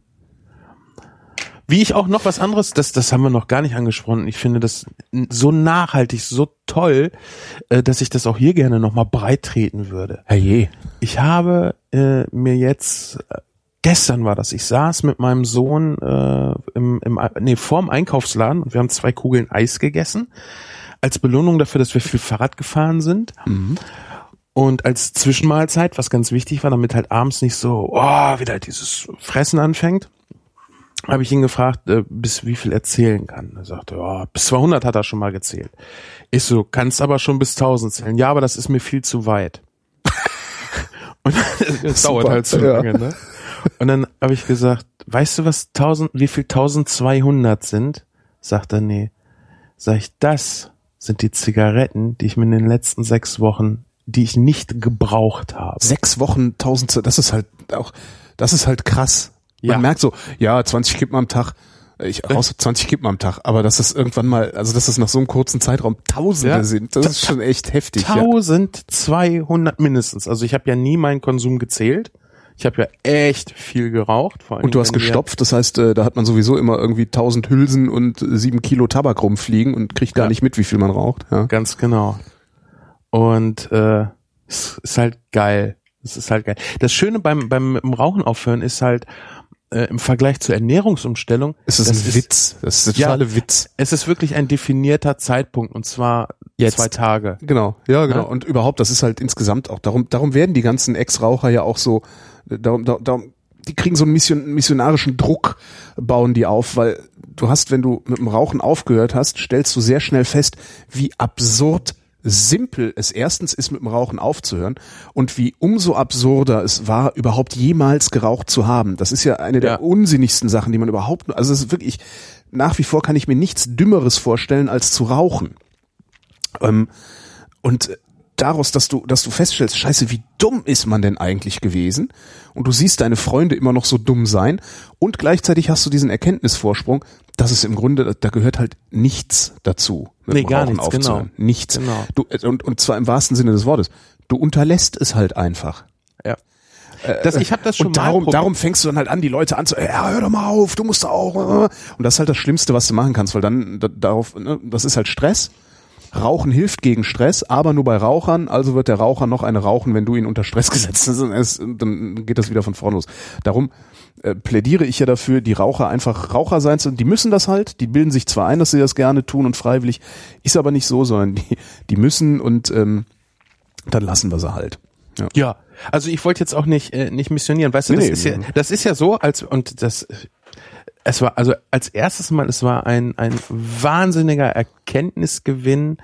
Wie ich auch noch was anderes, das, das haben wir noch gar nicht angesprochen. Ich finde das so nachhaltig, so toll, äh, dass ich das auch hier gerne nochmal breit treten würde. Herrje. Ich habe äh, mir jetzt, gestern war das, ich saß mit meinem Sohn äh, im, im, nee, vorm Einkaufsladen und wir haben zwei Kugeln Eis gegessen. Als Belohnung dafür, dass wir viel Fahrrad gefahren sind. Und als Zwischenmahlzeit, was ganz wichtig war, damit halt abends nicht so, oh, wieder dieses Fressen anfängt, habe ich ihn gefragt, äh, bis wie viel erzählen kann. Er sagte, ja, bis 200 hat er schon mal gezählt. Ich so, kannst aber schon bis 1000 zählen. Ja, aber das ist mir viel zu weit. Und das dauert Super, halt zu ja. lange, ne? Und dann habe ich gesagt, weißt du, was 1000, wie viel 1200 sind? Sagt er, nee. Sag ich, das sind die Zigaretten, die ich mir in den letzten sechs Wochen, die ich nicht gebraucht habe. Sechs Wochen, tausend, Ze- das ist halt auch, das ist halt krass. Man Ja. merkt so, ja, 20 Kippen am Tag, ich raus 20 Kippen am Tag, aber dass das irgendwann mal, also dass das nach so einem kurzen Zeitraum Tausende Ja. sind, das ist schon echt heftig. Ja. 1200 mindestens. Also ich habe ja nie meinen Konsum gezählt. Ich habe ja echt viel geraucht. Vor allem, Und du hast gestopft, das heißt, äh, da hat man sowieso immer irgendwie 1000 Hülsen und äh, sieben Kilo Tabak rumfliegen und kriegt gar Ja. nicht mit, wie viel man raucht. Ja. Ganz genau. Und äh, es ist halt geil. Es ist halt geil. Das Schöne beim beim Rauchen aufhören ist halt äh, im Vergleich zur Ernährungsumstellung. Es ist das ein Witz, das ist der Ja. Witz. Es ist wirklich ein definierter Zeitpunkt und zwar Jetzt. zwei Tage. Genau, ja, genau. Ja. Und überhaupt, das ist halt insgesamt auch, darum, darum werden die ganzen Ex-Raucher ja auch so, darum, darum, darum, die kriegen so einen mission, missionarischen Druck, bauen die auf, weil du hast, wenn du mit dem Rauchen aufgehört hast, stellst du sehr schnell fest, wie absurd simpel es erstens ist, mit dem Rauchen aufzuhören und wie umso absurder es war, überhaupt jemals geraucht zu haben. Das ist ja eine der Ja. unsinnigsten Sachen, die man überhaupt, also es ist wirklich, nach wie vor kann ich mir nichts Dümmeres vorstellen, als zu rauchen. Ähm, und daraus, dass du, dass du feststellst, scheiße, wie dumm ist man denn eigentlich gewesen? Und du siehst deine Freunde immer noch so dumm sein und gleichzeitig hast du diesen Erkenntnisvorsprung, dass es im Grunde, da gehört halt nichts dazu. mit Nee, gar Rauchen nichts, aufzuhören. genau. Nichts. Genau. Du, äh, und, und zwar im wahrsten Sinne des Wortes. Du unterlässt es halt einfach. Ja. Das, ich habe das schon Und darum, darum fängst du dann halt an, die Leute anzu, ja, hör doch mal auf, du musst auch. äh. Und das ist halt das Schlimmste, was du machen kannst, weil dann da, darauf, ne, das ist halt Stress. Rauchen hilft gegen Stress, aber nur bei Rauchern. Also wird der Raucher noch eine rauchen, wenn du ihn unter Stress gesetzt hast. Dann geht das wieder von vorne los. Darum äh, plädiere ich ja dafür, die Raucher einfach Raucher sein zu. Die müssen das halt. Die bilden sich zwar ein, dass sie das gerne tun und freiwillig, ist aber nicht so, sondern die, die müssen und ähm, dann lassen wir sie halt. Ja. Ja, also ich wollte jetzt auch nicht äh, nicht missionieren, weißt du, Nee, das nee. ist ja das ist ja so als und das es war also als erstes Mal es war ein ein wahnsinniger Erkenntnisgewinn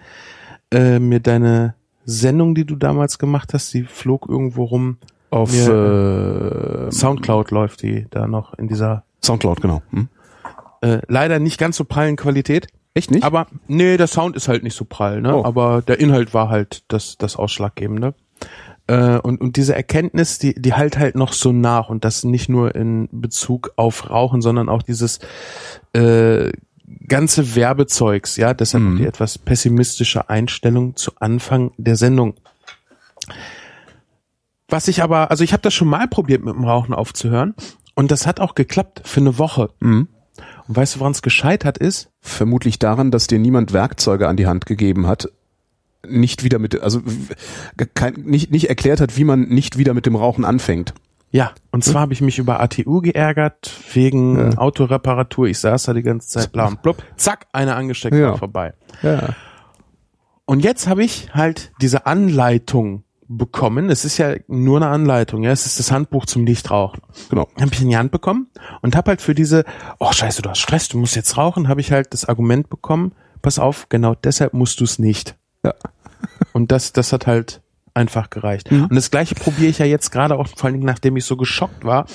äh, mir deine Sendung, die du damals gemacht hast, die flog irgendwo rum. Auf Mir- äh, Soundcloud läuft die da noch in dieser Soundcloud, genau. Hm? äh, leider nicht ganz so prallen Qualität. Echt nicht? Aber nee, der Sound ist halt nicht so prall, ne? Oh. Aber der Inhalt war halt das, das Ausschlaggebende. Äh, und, und diese Erkenntnis, die, die halt halt noch so nach und das nicht nur in Bezug auf Rauchen, sondern auch dieses äh, ganze Werbezeugs, ja, deshalb Mhm. die etwas pessimistische Einstellung zu Anfang der Sendung. Was ich aber, also ich habe das schon mal probiert mit dem Rauchen aufzuhören und das hat auch geklappt für eine Woche. Mhm. Und weißt du, woran es gescheitert ist? Vermutlich daran, dass dir niemand Werkzeuge an die Hand gegeben hat, nicht wieder mit, also kein, nicht, nicht erklärt hat, wie man nicht wieder mit dem Rauchen anfängt. Ja, und zwar habe ich mich über ATU geärgert, wegen Autoreparatur. Ich saß da die ganze Zeit bla und blub. Zack, eine angesteckt Ja. war vorbei. Ja. Und jetzt habe ich halt diese Anleitung bekommen. Es ist ja nur eine Anleitung, ja. Es ist das Handbuch zum Nichtrauchen. Genau. Habe ich in die Hand bekommen und habe halt für diese, oh scheiße, du hast Stress, du musst jetzt rauchen, habe ich halt das Argument bekommen, pass auf, genau deshalb musst du es nicht. Ja. Und das, das hat halt einfach gereicht. Mhm. Und das gleiche probiere ich ja jetzt gerade auch, vor allen Dingen, nachdem ich so geschockt war,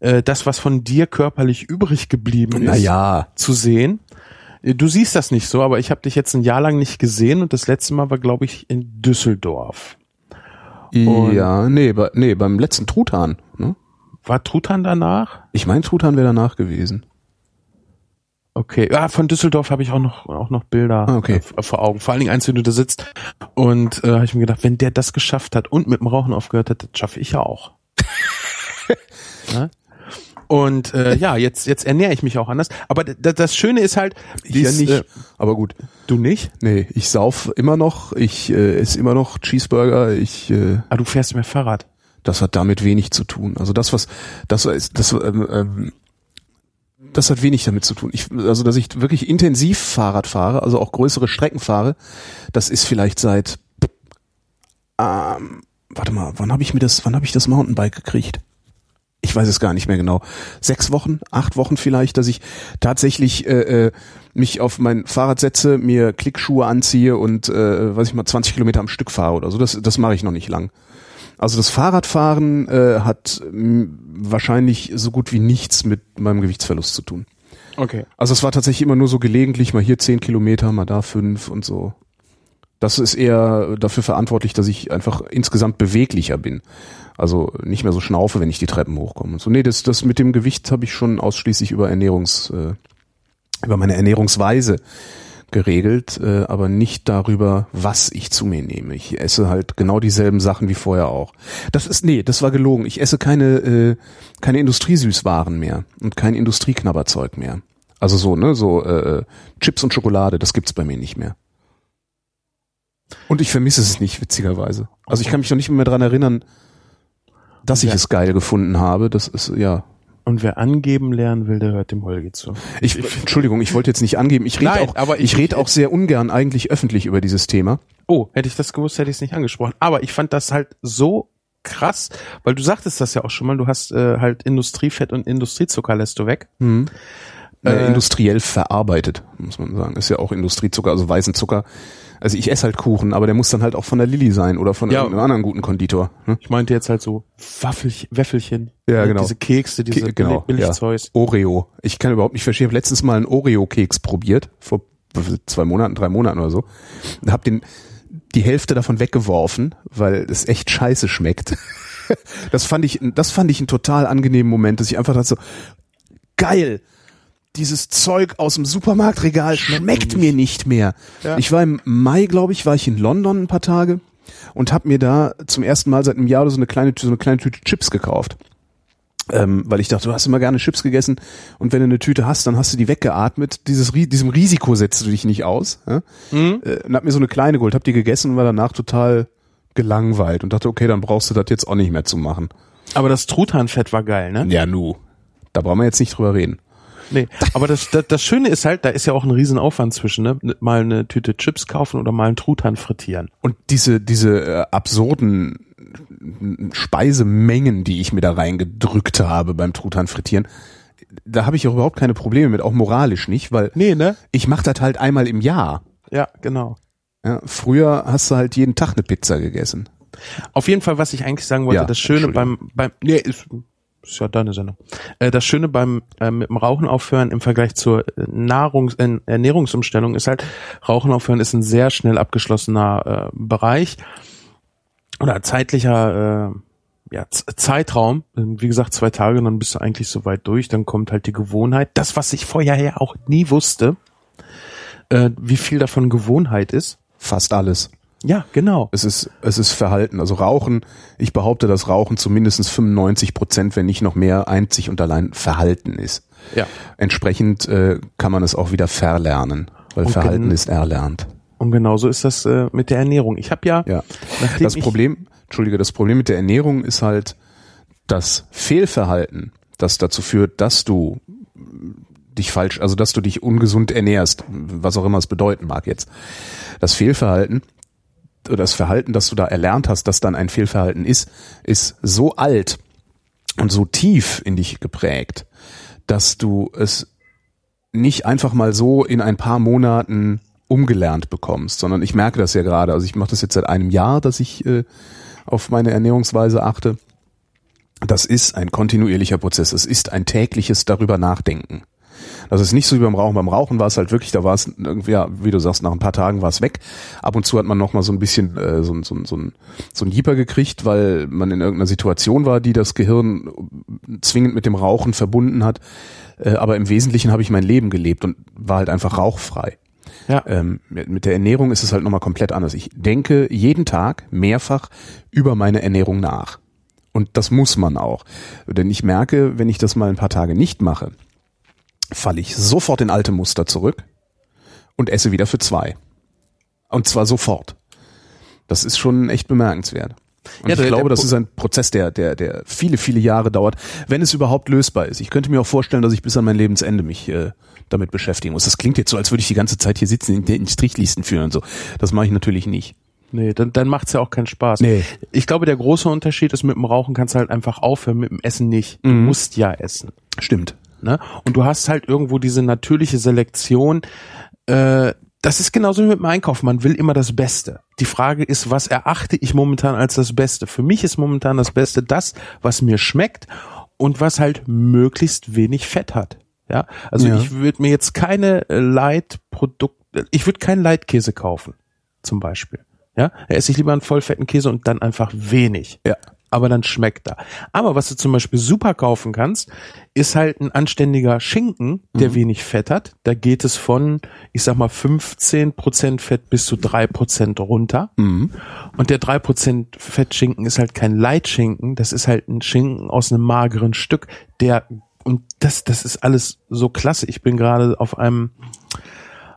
äh, das, was von dir körperlich übrig geblieben ist, Naja. zu sehen. Äh, Du siehst das nicht so, aber ich habe dich jetzt ein Jahr lang nicht gesehen und das letzte Mal war, glaube ich, in Düsseldorf. Und- Ja, nee, nee, beim letzten Truthahn. Ne? War Truthahn danach? Ich mein, Truthahn wäre danach gewesen. Okay, ja, von Düsseldorf habe ich auch noch auch noch Bilder Ah, okay. äh, vor Augen. Vor allen Dingen eins, wenn du da sitzt. Und äh, habe ich mir gedacht, wenn der das geschafft hat und mit dem Rauchen aufgehört hat, das schaffe ich ja auch. Ne? Und äh, ja, jetzt jetzt ernähre ich mich auch anders. Aber das Schöne ist halt, Ich ja dies, nicht. Äh, aber gut. du nicht? Nee, ich sauf immer noch, ich äh, esse immer noch Cheeseburger, ich äh, Ah, du fährst mehr Fahrrad. das hat damit wenig zu tun. Also das, was, das ist, das, ähm, ähm, das hat wenig damit zu tun. Ich, also, dass ich wirklich intensiv Fahrrad fahre, also auch größere Strecken fahre, das ist vielleicht seit, ähm, warte mal, wann habe ich mir das, wann habe ich das Mountainbike gekriegt? Ich weiß es gar nicht mehr genau. Sechs Wochen, acht Wochen vielleicht, dass ich tatsächlich äh, äh, mich auf mein Fahrrad setze, mir Klickschuhe anziehe und, äh, weiß ich mal, 20 Kilometer am Stück fahre oder so. Das, das mache ich noch nicht lang. Also das Fahrradfahren äh, hat wahrscheinlich so gut wie nichts mit meinem Gewichtsverlust zu tun. Okay. Also es war tatsächlich immer nur so gelegentlich, mal hier zehn Kilometer, mal da fünf und so. Das ist eher dafür verantwortlich, dass ich einfach insgesamt beweglicher bin. Also nicht mehr so schnaufe, wenn ich die Treppen hochkomme. Und so, nee, das, das mit dem Gewicht habe ich schon ausschließlich über Ernährungs, äh, über meine Ernährungsweise geregelt, äh, aber nicht darüber, was ich zu mir nehme. Ich esse halt genau dieselben Sachen wie vorher auch. Das ist, nee, das war gelogen. Ich esse keine, äh, keine Industriesüßwaren mehr und kein Industrieknabberzeug mehr. Also so, ne, so äh, Chips und Schokolade, das gibt's bei mir nicht mehr. Und ich vermisse es nicht, witzigerweise. Also ich kann mich noch nicht mehr dran erinnern, dass ich Ja. es geil gefunden habe. Das ist, ja. Und wer angeben lernen will, der hört dem Holgi zu. Ich, Entschuldigung, ich wollte jetzt nicht angeben. Ich rede Nein, auch, aber ich, ich- rede auch sehr ungern eigentlich öffentlich über dieses Thema. Oh, hätte ich das gewusst, hätte ich es nicht angesprochen. Aber ich fand das halt so krass, weil du sagtest das ja auch schon mal, du hast äh, halt Industriefett und Industriezucker lässt du weg. äh, Äh, industriell verarbeitet, muss man sagen. Ist ja auch Industriezucker, also weißen Zucker. Also ich esse halt Kuchen, aber der muss dann halt auch von der Lilly sein oder von Ja. irgendeinem anderen guten Konditor. Ne? Ich meinte jetzt halt so Waffelch, Wäffelchen. Ja, Ne, genau. Diese Kekse, diese Ke- genau, Billig- Billigzeugs. Ja. Oreo. Ich kann überhaupt nicht verstehen. Ich habe letztens mal einen Oreo-Keks probiert, vor zwei Monaten, drei Monaten oder so. Und hab den die Hälfte davon weggeworfen, weil es echt scheiße schmeckt. Das fand ich, das fand ich einen total angenehmen Moment, dass ich einfach dachte so, geil, dieses Zeug aus dem Supermarktregal schmeckt mir nicht mehr. Ja. Ich war im Mai, glaube ich, war ich in London ein paar Tage und habe mir da zum ersten Mal seit einem Jahr so eine kleine, so eine kleine Tüte Chips gekauft. Ähm, weil ich dachte, du hast immer gerne Chips gegessen und wenn du eine Tüte hast, dann hast du die weggeatmet. Dieses, diesem Risiko setzt du dich nicht aus. Ja? Mhm. Äh, und hab mir so eine kleine geholt, hab die gegessen und war danach total gelangweilt und dachte, okay, dann brauchst du das jetzt auch nicht mehr zu machen. Aber das Truthahnfett war geil, ne? Ja, nu. Da brauchen wir jetzt nicht drüber reden. Nee. Aber das, das, das Schöne ist halt, da ist ja auch ein Riesenaufwand zwischen, ne? Mal eine Tüte Chips kaufen oder mal einen Truthahn frittieren. Und diese, diese äh, absurden Speisemengen, die ich mir da reingedrückt habe beim Truthahn frittieren, da habe ich auch überhaupt keine Probleme mit, auch moralisch nicht, weil Nee, ne? ich mache das halt einmal im Jahr. Ja, genau. Ja, früher hast du halt jeden Tag eine Pizza gegessen. Auf jeden Fall, was ich eigentlich sagen wollte, Ja, das Schöne beim, beim, nee, ist, ist ja deine Sendung. Äh, das Schöne beim äh, mit dem Rauchen aufhören im Vergleich zur äh, Nahrungs äh, Ernährungsumstellung ist halt, Rauchen aufhören ist ein sehr schnell abgeschlossener äh, Bereich oder zeitlicher äh, ja, Zeitraum. Wie gesagt, zwei Tage, dann bist du eigentlich so weit durch, dann kommt halt die Gewohnheit. Das, was ich vorher ja auch nie wusste, äh, wie viel davon Gewohnheit ist. Fast alles. Ja, genau. Es ist, es ist Verhalten. Also Rauchen, ich behaupte, dass Rauchen zu mindestens 95 Prozent, wenn nicht noch mehr, einzig und allein Verhalten ist. Ja. Entsprechend äh, kann man es auch wieder verlernen, weil Und Verhalten ist erlernt. Und genauso ist das äh, mit der Ernährung. Ich habe ja, Ja. Das Problem, Entschuldige, das Problem mit der Ernährung ist halt das Fehlverhalten, das dazu führt, dass du dich falsch, also dass du dich ungesund ernährst, was auch immer es bedeuten mag jetzt. Das Fehlverhalten oder das Verhalten, das du da erlernt hast, das dann ein Fehlverhalten ist, ist so alt und so tief in dich geprägt, dass du es nicht einfach mal so in ein paar Monaten umgelernt bekommst, sondern ich merke das ja gerade. Also ich mache das jetzt seit einem Jahr, dass ich äh, auf meine Ernährungsweise achte. Das ist ein kontinuierlicher Prozess. Es ist ein tägliches darüber nachdenken. Das ist nicht so wie beim Rauchen. Beim Rauchen war es halt wirklich, da war es irgendwie, ja, wie du sagst, nach ein paar Tagen war es weg. Ab und zu hat man noch mal so ein bisschen äh, so, ein- so, so, ein, so ein Jeeper gekriegt, weil man in irgendeiner Situation war, die das Gehirn zwingend mit dem Rauchen verbunden hat. Äh, aber im Wesentlichen habe ich mein Leben gelebt und war halt einfach rauchfrei. ja, Ähm, mit der Ernährung ist es halt nochmal komplett anders. Ich denke jeden Tag mehrfach über meine Ernährung nach. Und das muss man auch. Denn ich merke, wenn ich das mal ein paar Tage nicht mache, falle ich sofort in alte Muster zurück und esse wieder für zwei. Und zwar sofort. Das ist schon echt bemerkenswert. Und Ja, ich der- glaube, der das ist ein Prozess, der, der, der viele, viele Jahre dauert, wenn es überhaupt lösbar ist. Ich könnte mir auch vorstellen, dass ich bis an mein Lebensende mich äh, damit beschäftigen muss. Das klingt jetzt so, als würde ich die ganze Zeit hier sitzen, in den Strichlisten führen und so. Das mache ich natürlich nicht. nee, dann, dann macht's ja auch keinen Spaß. Nee. Ich glaube, der große Unterschied ist, mit dem Rauchen kannst du halt einfach aufhören, mit dem Essen nicht. Du Mhm. musst ja essen. Stimmt. Ne? Und du hast halt irgendwo diese natürliche Selektion. Äh, das ist genauso wie mit dem Einkaufen. Man will immer das Beste. Die Frage ist, was erachte ich momentan als das Beste? Für mich ist momentan das Beste das, was mir schmeckt und was halt möglichst wenig Fett hat. Ja, also Ja. ich würde mir jetzt keine äh, Leitprodukte, ich würde keinen Leitkäse kaufen, zum Beispiel. Ja, da esse ich lieber einen vollfetten Käse und dann einfach wenig Ja. Aber dann schmeckt er. Aber was du zum Beispiel super kaufen kannst, ist halt ein anständiger Schinken, der wenig Fett hat. Da geht es von, ich sag mal, 15% Fett bis zu 3% runter. Mhm. Und der 3% Fettschinken ist halt kein Leitschinken, das ist halt ein Schinken aus einem mageren Stück, der, und das, das ist alles so klasse. Ich bin gerade auf einem,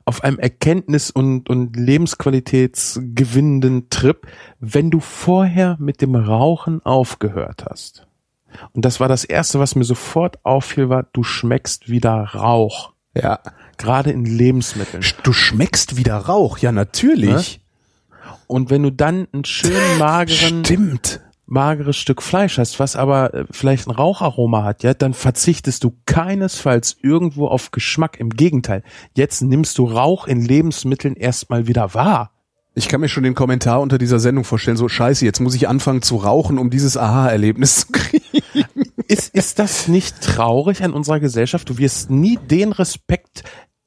auf einem Erkenntnis- und, und lebensqualitätsgewinnenden Trip, wenn du vorher mit dem Rauchen aufgehört hast. Und das war das erste, was mir sofort auffiel, war, du schmeckst wieder Rauch. Ja. Gerade in Lebensmitteln. Du schmeckst wieder Rauch, ja natürlich. Und wenn du dann einen schönen mageren, Stimmt. Mageres Stück Fleisch hast, was aber äh, vielleicht ein Raucharoma hat, ja, dann verzichtest du keinesfalls irgendwo auf Geschmack. Im Gegenteil, jetzt nimmst du Rauch in Lebensmitteln erstmal wieder wahr. Ich kann mir schon den Kommentar unter dieser Sendung vorstellen, so scheiße, jetzt muss ich anfangen zu rauchen, um dieses Aha-Erlebnis zu kriegen. Ist, ist das nicht traurig an unserer Gesellschaft? Du wirst nie den Respekt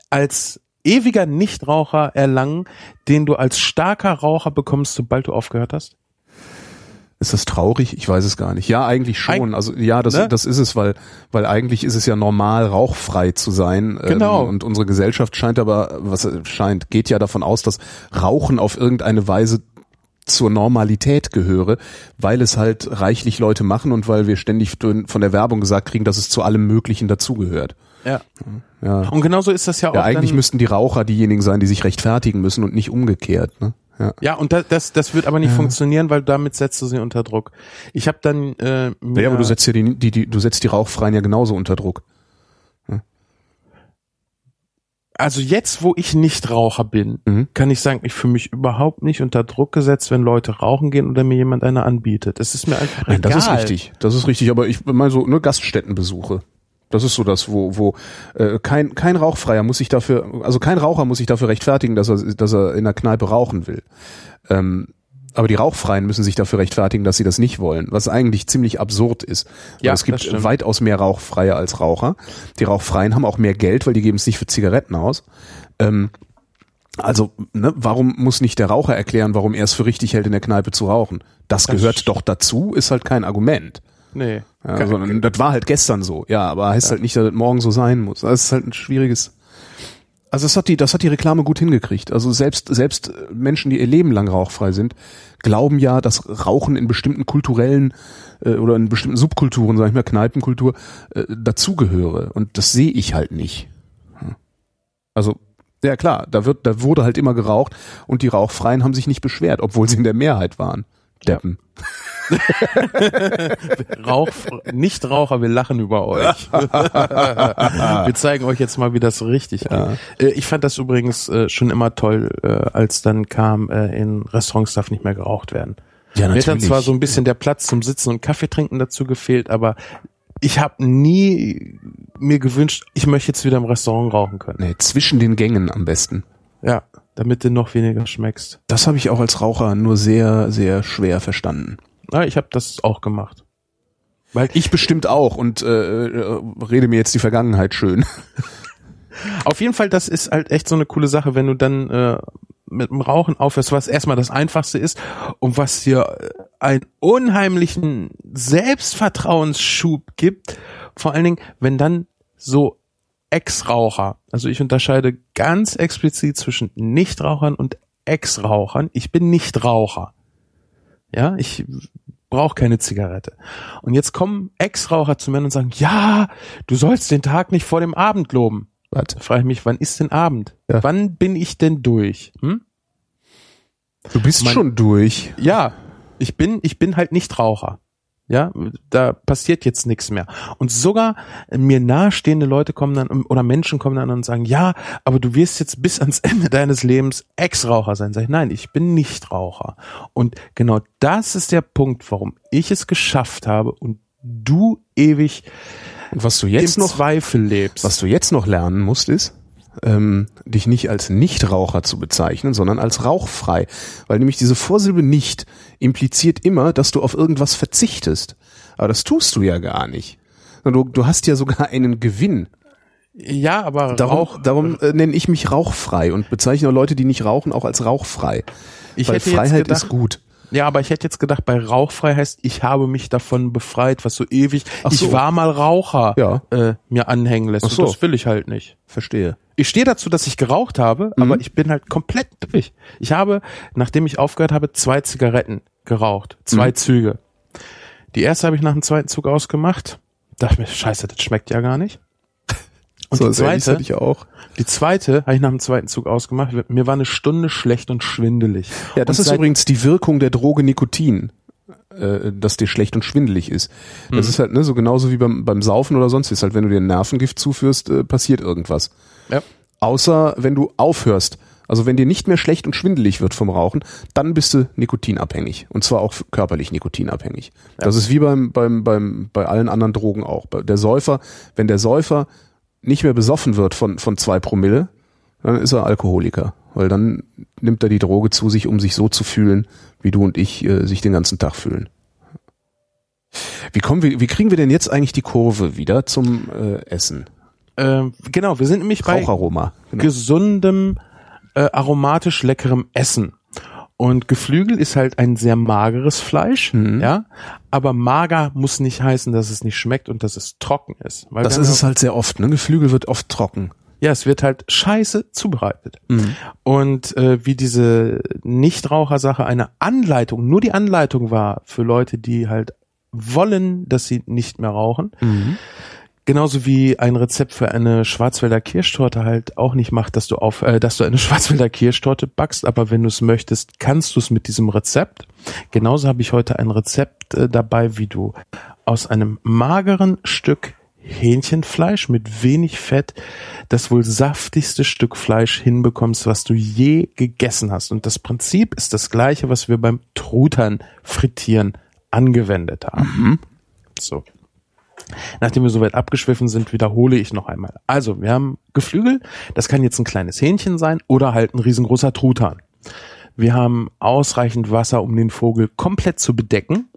als ewiger Nichtraucher erlangen, den du als starker Raucher bekommst, sobald du aufgehört hast? Ist das traurig? Ich weiß es gar nicht. Ja, eigentlich schon. Also ja, das, Ne? das ist es, weil, weil eigentlich ist es ja normal, rauchfrei zu sein. Genau. Ähm, und unsere Gesellschaft scheint aber, was scheint, geht ja davon aus, dass Rauchen auf irgendeine Weise zur Normalität gehöre, weil es halt reichlich Leute machen und weil wir ständig von der Werbung gesagt kriegen, dass es zu allem Möglichen dazugehört. Ja. Ja. Und genauso ist das ja auch. Ja, eigentlich müssten die Raucher diejenigen sein, die sich rechtfertigen müssen und nicht umgekehrt. Ne? Ja. Ja, und das, das, das wird aber nicht funktionieren, weil damit setzt du sie unter Druck. Ich habe dann äh, Ja, aber du setzt ja die, die, die, du setzt die Rauchfreien ja genauso unter Druck. also jetzt, wo ich nicht Raucher bin, Mhm. kann ich sagen, ich fühle mich überhaupt nicht unter Druck gesetzt, wenn Leute rauchen gehen oder mir jemand eine anbietet. Es ist mir einfach Nein, egal. das ist richtig. Das ist richtig. Aber ich meine so ne Gaststättenbesuche. Das ist so das, wo wo äh, kein kein Rauchfreier muss sich dafür, also kein Raucher muss sich dafür rechtfertigen, dass er dass er in der Kneipe rauchen will. Ähm, aber die Rauchfreien müssen sich dafür rechtfertigen, dass sie das nicht wollen, was eigentlich ziemlich absurd ist. Ja, es das gibt weitaus mehr Rauchfreie als Raucher. Die Rauchfreien haben auch mehr Geld, weil die geben es nicht für Zigaretten aus. Ähm, also, ne, warum muss nicht der Raucher erklären, warum er es für richtig hält, in der Kneipe zu rauchen? Das, gehört doch dazu, ist halt kein Argument. Nee. Ja, sondern das war halt gestern so. Ja, aber heißt halt nicht, dass das morgen so sein muss. Das ist halt ein schwieriges. Also das hat die, das hat die Reklame gut hingekriegt. Also selbst, selbst Menschen, die ihr Leben lang rauchfrei sind, glauben ja, dass Rauchen in bestimmten kulturellen äh, oder in bestimmten Subkulturen, sag ich mal, Kneipenkultur, äh, dazugehöre. Und das sehe ich halt nicht. Also, ja klar, da wird, da wurde halt immer geraucht und die Rauchfreien haben sich nicht beschwert, obwohl sie in der Mehrheit waren. Deppen. Rauch, Nichtraucher, wir lachen über euch. wir zeigen euch jetzt mal, wie das richtig geht. Äh, Ich fand das übrigens äh, schon immer toll, äh, als dann kam, in Restaurants darf nicht mehr geraucht werden. Ja, Mir hat dann zwar so ein bisschen der Platz zum Sitzen und Kaffee trinken dazu gefehlt, aber ich habe nie mir gewünscht, ich möchte jetzt wieder im Restaurant rauchen können. Nee, zwischen den Gängen am besten. Ja, damit du noch weniger schmeckst. Das habe ich auch als Raucher nur sehr, sehr schwer verstanden. Ja, ich habe das auch gemacht. Weil Ich bestimmt auch und äh, äh, rede mir jetzt die Vergangenheit schön. Auf jeden Fall, das ist halt echt so eine coole Sache, wenn du dann äh, mit dem Rauchen aufhörst, was erstmal das Einfachste ist und was dir äh, einen unheimlichen Selbstvertrauensschub gibt. Vor allen Dingen, wenn dann so Ex-Raucher, also ich unterscheide ganz explizit zwischen Nichtrauchern und Ex-Rauchern. Ich bin Nichtraucher. Ja, ich brauche keine Zigarette. Und jetzt kommen Ex-Raucher zu mir und sagen, ja, du sollst den Tag nicht vor dem Abend loben. Was? Frage ich mich, wann ist denn Abend? Ja. Wann bin ich denn durch? Hm? Du bist Mein- schon durch. Ja, ich bin, ich bin halt nicht Raucher. Ja, da passiert jetzt nichts mehr. Und sogar mir nahestehende Leute kommen dann oder Menschen kommen dann und sagen, ja, aber du wirst jetzt bis ans Ende deines Lebens Ex-Raucher sein. Sag ich, nein, ich bin nicht Raucher. Und genau das ist der Punkt, warum ich es geschafft habe und du ewig was du jetzt im noch, Zweifel lebst. was du jetzt noch lernen musst, ist, ähm, dich nicht als Nichtraucher zu bezeichnen, sondern als rauchfrei. Weil nämlich diese Vorsilbe nicht impliziert immer, dass du auf irgendwas verzichtest. Aber das tust du ja gar nicht. Du, du hast ja sogar einen Gewinn. ja, aber Darum, Rauch, darum äh, nenne ich mich rauchfrei und bezeichne Leute, die nicht rauchen, auch als rauchfrei. ich Weil Freiheit gedacht, ist gut. Ja, aber ich hätte jetzt gedacht, bei rauchfrei heißt, ich habe mich davon befreit, was so ewig, Ach so. ich war mal Raucher, Ja. äh, mir anhängen lässt. Ach so. Und das will ich halt nicht. Verstehe. Ich stehe dazu, dass ich geraucht habe, Mhm. aber ich bin halt komplett durch. Ich habe, nachdem ich aufgehört habe, zwei Zigaretten geraucht. Zwei Mhm. Züge. Die erste habe ich nach dem zweiten Zug ausgemacht. Dachte mir, scheiße, das schmeckt ja gar nicht. Und die das Ähnliches zweite, hatte ich auch. die zweite habe ich nach dem zweiten Zug ausgemacht. Mir war eine Stunde schlecht und schwindelig. Ja, das und ist übrigens die Wirkung der Droge Nikotin, äh, dass dir schlecht und schwindelig ist. Das ist halt ne, so genauso wie beim, beim Saufen oder sonst was. Halt, wenn du dir ein Nervengift zuführst, äh, passiert irgendwas. Ja. Außer wenn du aufhörst, Also wenn dir nicht mehr schlecht und schwindelig wird vom Rauchen, dann bist du nikotinabhängig. Und zwar auch körperlich nikotinabhängig. Ja. Das ist wie beim, beim, beim, bei allen anderen Drogen auch. Der Säufer, wenn der Säufer nicht mehr besoffen wird von, von zwei Promille, dann ist er Alkoholiker. Weil dann nimmt er die Droge zu sich, um sich so zu fühlen, wie du und ich äh, sich den ganzen Tag fühlen. Wie kommen wir, wie kriegen wir denn jetzt eigentlich die Kurve wieder zum äh, Essen? Ähm, genau, wir sind nämlich bei Raucharoma. Genau. gesundem, äh, aromatisch leckerem Essen. Und Geflügel ist halt ein sehr mageres Fleisch, mhm. ja. Aber mager muss nicht heißen, dass es nicht schmeckt und dass es trocken ist. Weil das ist es halt sehr oft, ne? Geflügel wird oft trocken. Ja, es wird halt scheiße zubereitet. Mhm. Und äh, wie diese Nichtrauchersache eine Anleitung, nur die Anleitung war für Leute, die halt wollen, dass sie nicht mehr rauchen. Mhm. Genauso wie ein Rezept für eine Schwarzwälder Kirschtorte halt auch nicht macht, dass du auf, äh, dass du eine Schwarzwälder Kirschtorte backst, aber wenn du es möchtest, kannst du es mit diesem Rezept. Genauso habe ich heute ein Rezept äh, dabei, wie du aus einem mageren Stück Hähnchenfleisch mit wenig Fett das wohl saftigste Stück Fleisch hinbekommst, was du je gegessen hast. Und das Prinzip ist das gleiche, was wir beim Truthahn frittieren angewendet haben. Mhm. So. Nachdem wir soweit abgeschwiffen sind, wiederhole ich noch einmal. Also, wir haben Geflügel. Das kann jetzt ein kleines Hähnchen sein oder halt ein riesengroßer Truthahn. Wir haben ausreichend Wasser, um den Vogel komplett zu bedecken.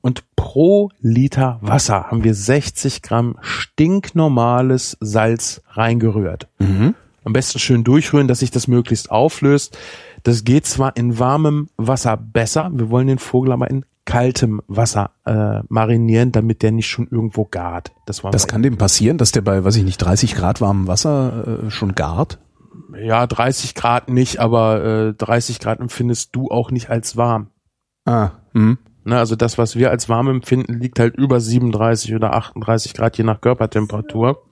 Und pro Liter Wasser haben wir 60 Gramm stinknormales Salz reingerührt. Mhm. Am besten schön durchrühren, dass sich das möglichst auflöst. Das geht zwar in warmem Wasser besser, wir wollen den Vogel aber in kaltem Wasser äh, marinieren, damit der nicht schon irgendwo gart. Das, das kann dem passieren, dass der bei, weiß ich nicht, 30 Grad warmem Wasser äh, schon gart? Ja, 30 Grad nicht, aber äh, 30 Grad empfindest du auch nicht als warm. Ah, hm. Ne, also das, was wir als warm empfinden, liegt halt über 37 oder 38 Grad, je nach Körpertemperatur.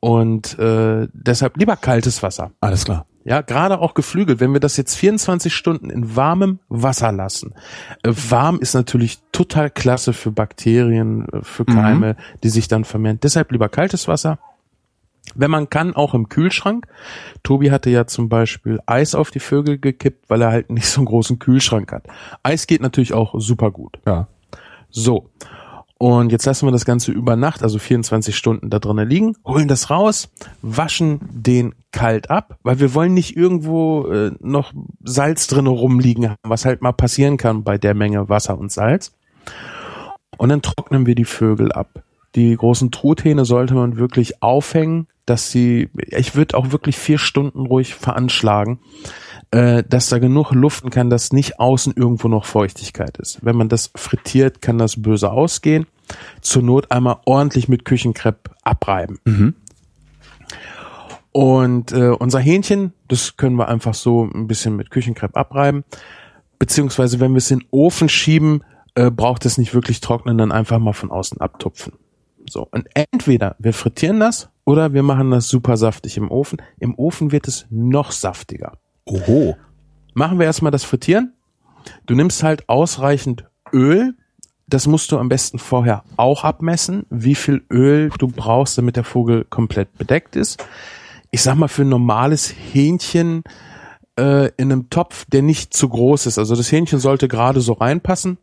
Und äh, deshalb lieber kaltes Wasser. Alles klar. Ja, gerade auch geflügelt. Wenn wir das jetzt 24 Stunden in warmem Wasser lassen. Äh, warm ist natürlich total klasse für Bakterien, äh, für Keime, mhm. die sich dann vermehren. Deshalb lieber kaltes Wasser. Wenn man kann, auch im Kühlschrank. Tobi hatte ja zum Beispiel Eis auf die Vögel gekippt, weil er halt nicht so einen großen Kühlschrank hat. Eis geht natürlich auch super gut. Ja. So. Und jetzt lassen wir das Ganze über Nacht, also 24 Stunden da drinnen liegen, holen das raus, waschen den kalt ab, weil wir wollen nicht irgendwo äh, noch Salz drinnen rumliegen haben, was halt mal passieren kann bei der Menge Wasser und Salz. Und dann trocknen wir die Vögel ab. Die großen Truthähne sollte man wirklich aufhängen, dass sie, ich würde auch wirklich vier Stunden ruhig veranschlagen, äh, dass da genug luften kann, dass nicht außen irgendwo noch Feuchtigkeit ist. Wenn man das frittiert, kann das böse ausgehen. Zur Not einmal ordentlich mit Küchenkrepp abreiben. Mhm. Und äh, unser Hähnchen, das können wir einfach so ein bisschen mit Küchenkrepp abreiben. Beziehungsweise, wenn wir es in den Ofen schieben, äh, braucht es nicht wirklich trocknen, dann einfach mal von außen abtupfen. So, und entweder wir frittieren das oder wir machen das super saftig im Ofen. Im Ofen wird es noch saftiger. Oho. Machen wir erstmal das Frittieren. Du nimmst halt ausreichend Öl. Das musst du am besten vorher auch abmessen, wie viel Öl du brauchst, damit der Vogel komplett bedeckt ist. Ich sag mal, für ein normales Hähnchen äh, in einem Topf, der nicht zu groß ist, also das Hähnchen sollte gerade so reinpassen,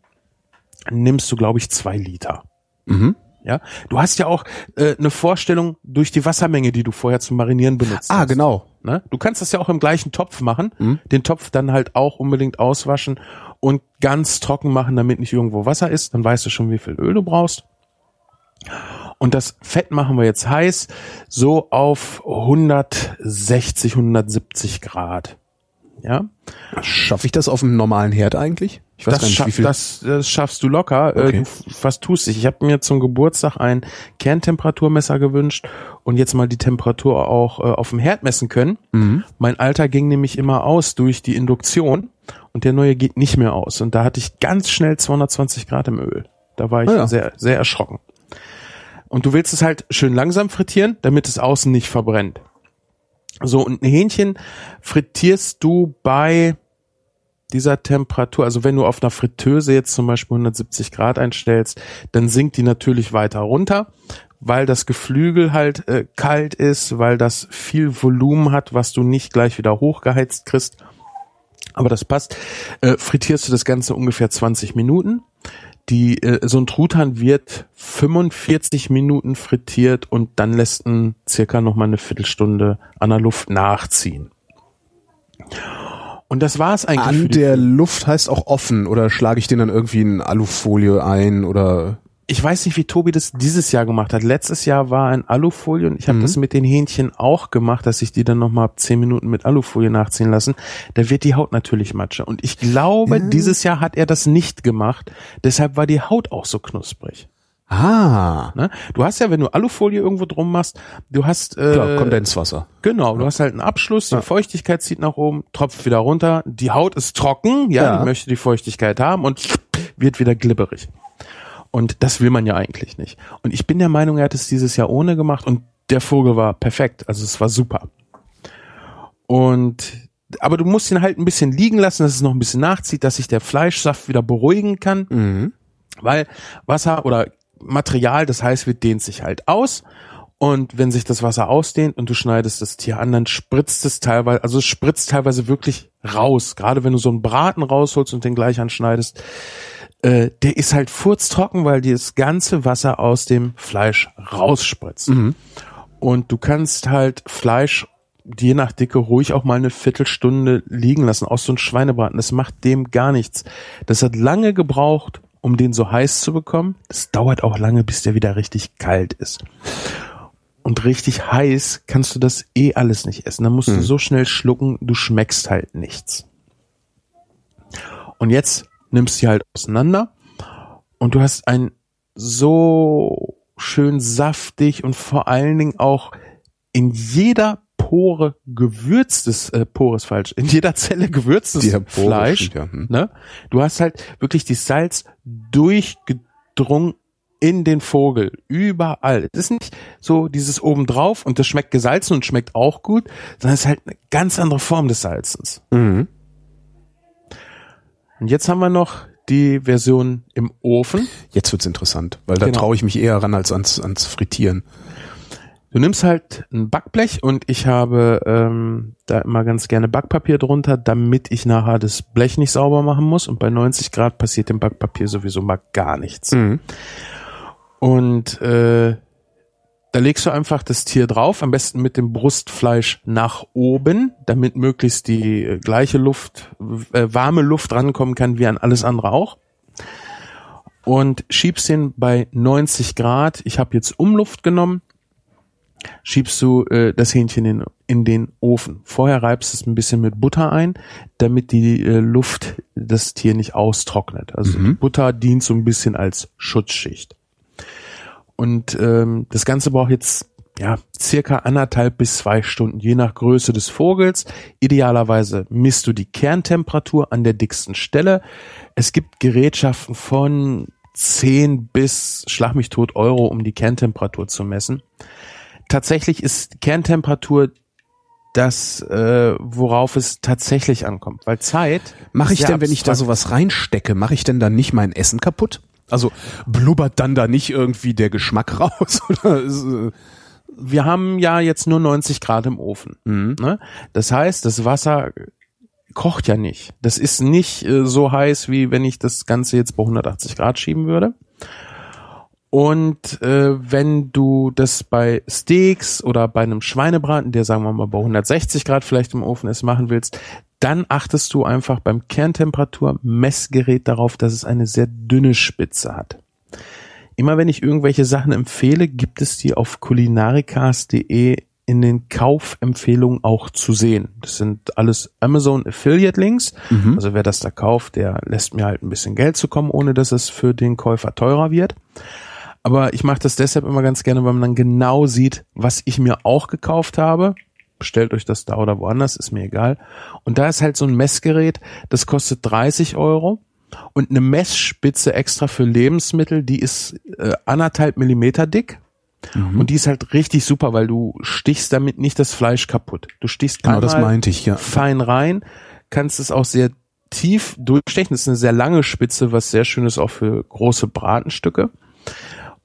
nimmst du, glaube ich, zwei Liter. Mhm. Ja, du hast ja auch äh, eine Vorstellung durch die Wassermenge, die du vorher zum Marinieren benutzt ah, hast. genau. Ne? Du kannst das ja auch im gleichen Topf machen, mhm. den Topf dann halt auch unbedingt auswaschen und ganz trocken machen, damit nicht irgendwo Wasser ist. Dann weißt du schon, wie viel Öl du brauchst. Und das Fett machen wir jetzt heiß, so auf 160, 170 Grad. Ja. Schaffe ich das auf einem normalen Herd eigentlich? Ich weiß das, gar nicht, wie viel. Das, das schaffst du locker. Äh, okay. Du, was tust dich? Ich habe mir zum Geburtstag ein Kerntemperaturmesser gewünscht und jetzt mal die Temperatur auch äh, auf dem Herd messen können. Mhm. Mein Alter ging nämlich immer aus durch die Induktion und der neue geht nicht mehr aus. Und da hatte ich ganz schnell 220 Grad im Öl. Da war ich ah, ja. sehr, sehr erschrocken. Und du willst es halt schön langsam frittieren, damit es außen nicht verbrennt. So, und ein Hähnchen frittierst du bei dieser Temperatur, also wenn du auf einer Fritteuse jetzt zum Beispiel 170 Grad einstellst, dann sinkt die natürlich weiter runter, weil das Geflügel halt äh, kalt ist, weil das viel Volumen hat, was du nicht gleich wieder hochgeheizt kriegst. Aber das passt. Äh, frittierst du das Ganze ungefähr 20 Minuten. Die, äh, so ein Truthahn wird 45 Minuten frittiert und dann lässt ein circa noch mal eine Viertelstunde an der Luft nachziehen. Und das war's eigentlich. An der Luft heißt auch offen oder schlage ich den dann irgendwie in Alufolie ein oder ich weiß nicht, wie Tobi das dieses Jahr gemacht hat. Letztes Jahr war ein Alufolie und ich habe Mhm. das mit den Hähnchen auch gemacht, dass ich die dann nochmal zehn Minuten mit Alufolie nachziehen lassen. Da wird die Haut natürlich matsche. Und ich glaube, dieses Jahr hat er das nicht gemacht. Deshalb war die Haut auch so knusprig. Ah, Ne? Du hast ja, wenn du Alufolie irgendwo drum machst, du hast äh, klar, Kondenswasser. Genau, du hast halt einen Abschluss, die Ja. Feuchtigkeit zieht nach oben, tropft wieder runter, die Haut ist trocken, ja, Ja. die möchte die Feuchtigkeit haben und wird wieder glibberig. Und das will man ja eigentlich nicht. Und ich bin der Meinung, er hat es dieses Jahr ohne gemacht und der Vogel war perfekt, also es war super. Und aber du musst ihn halt ein bisschen liegen lassen, dass es noch ein bisschen nachzieht, dass sich der Fleischsaft wieder beruhigen kann Mhm. weil Wasser oder Material, das heiß wird, dehnt sich halt aus. Und wenn sich das Wasser ausdehnt und du schneidest das Tier an, dann spritzt es teilweise, also es spritzt teilweise wirklich raus. Gerade wenn du so einen Braten rausholst und den gleich anschneidest, äh, der ist halt furztrocken, weil dir das ganze Wasser aus dem Fleisch rausspritzt. Und du kannst halt Fleisch je nach Dicke ruhig auch mal eine Viertelstunde liegen lassen, aus so einem Schweinebraten. Das macht dem gar nichts. Das hat lange gebraucht, um den so heiß zu bekommen. Das dauert auch lange, bis der wieder richtig kalt ist. Und richtig heiß kannst du das eh alles nicht essen. Da musst du so schnell schlucken, du schmeckst halt nichts. Und jetzt nimmst du sie halt auseinander und du hast ein so schön saftig und vor allen Dingen auch in jeder Pore gewürztes, äh, Pore ist falsch, in jeder Zelle gewürztes Fleisch. ja. Hm. Ne? Du hast halt wirklich die Salz durchgedrungen in den Vogel, überall. Das ist nicht so dieses obendrauf und das schmeckt gesalzen und schmeckt auch gut, sondern es ist halt eine ganz andere Form des Salzens. Mhm. Und jetzt haben wir noch die Version im Ofen. Jetzt wird's interessant, weil da Genau. traue ich mich eher ran als ans, ans Frittieren. Du nimmst halt ein Backblech und ich habe ähm, da immer ganz gerne Backpapier drunter, damit ich nachher das Blech nicht sauber machen muss. Und bei 90 Grad passiert dem Backpapier sowieso mal gar nichts. Mhm. Und äh, da legst du einfach das Tier drauf, am besten mit dem Brustfleisch nach oben, damit möglichst die äh, gleiche Luft, äh, warme Luft rankommen kann wie an alles andere auch. Und schiebst den bei 90 Grad. Ich habe jetzt Umluft genommen. Schiebst du äh, das Hähnchen in, in den Ofen. Vorher reibst du es ein bisschen mit Butter ein, damit die äh, Luft das Tier nicht austrocknet. Also Mhm. Butter dient so ein bisschen als Schutzschicht. Und ähm, das Ganze braucht jetzt ja circa anderthalb bis zwei Stunden, je nach Größe des Vogels. Idealerweise misst du die Kerntemperatur an der dicksten Stelle. Es gibt Gerätschaften von 10 bis schlag mich tot Euro, um die Kerntemperatur zu messen. Tatsächlich ist Kerntemperatur das, äh, worauf es tatsächlich ankommt. Weil Zeit. Mache ich denn, wenn ich da sowas reinstecke, mache ich denn dann nicht mein Essen kaputt? Also blubbert dann da nicht irgendwie der Geschmack raus? Äh, wir haben ja jetzt nur 90 Grad im Ofen. Mhm. Ne? Das heißt, das Wasser kocht ja nicht. Das ist nicht äh, so heiß, wie wenn ich das Ganze jetzt bei 180 Grad schieben würde. Und äh, wenn du das bei Steaks oder bei einem Schweinebraten, der sagen wir mal bei 160 Grad vielleicht im Ofen ist, machen willst, dann achtest du einfach beim Kerntemperatur-Messgerät darauf, dass es eine sehr dünne Spitze hat. Immer wenn ich irgendwelche Sachen empfehle, gibt es die auf kulinarikas.de in den Kaufempfehlungen auch zu sehen. Das sind alles Amazon Affiliate Links. Also wer das da kauft, der lässt mir halt ein bisschen Geld zukommen, ohne dass es für den Käufer teurer wird. Aber ich mache das deshalb immer ganz gerne, weil man dann genau sieht, was ich mir auch gekauft habe. Bestellt euch das da oder woanders, ist mir egal. Und da ist halt so ein Messgerät, das kostet 30 Euro. Und eine Messspitze extra für Lebensmittel, die ist äh, anderthalb Millimeter dick. Und die ist halt richtig super, weil du stichst damit nicht das Fleisch kaputt. Du stichst Genau, das meinte ich, ja. fein rein, kannst es auch sehr tief durchstechen. Das ist eine sehr lange Spitze, was sehr schön ist auch für große Bratenstücke.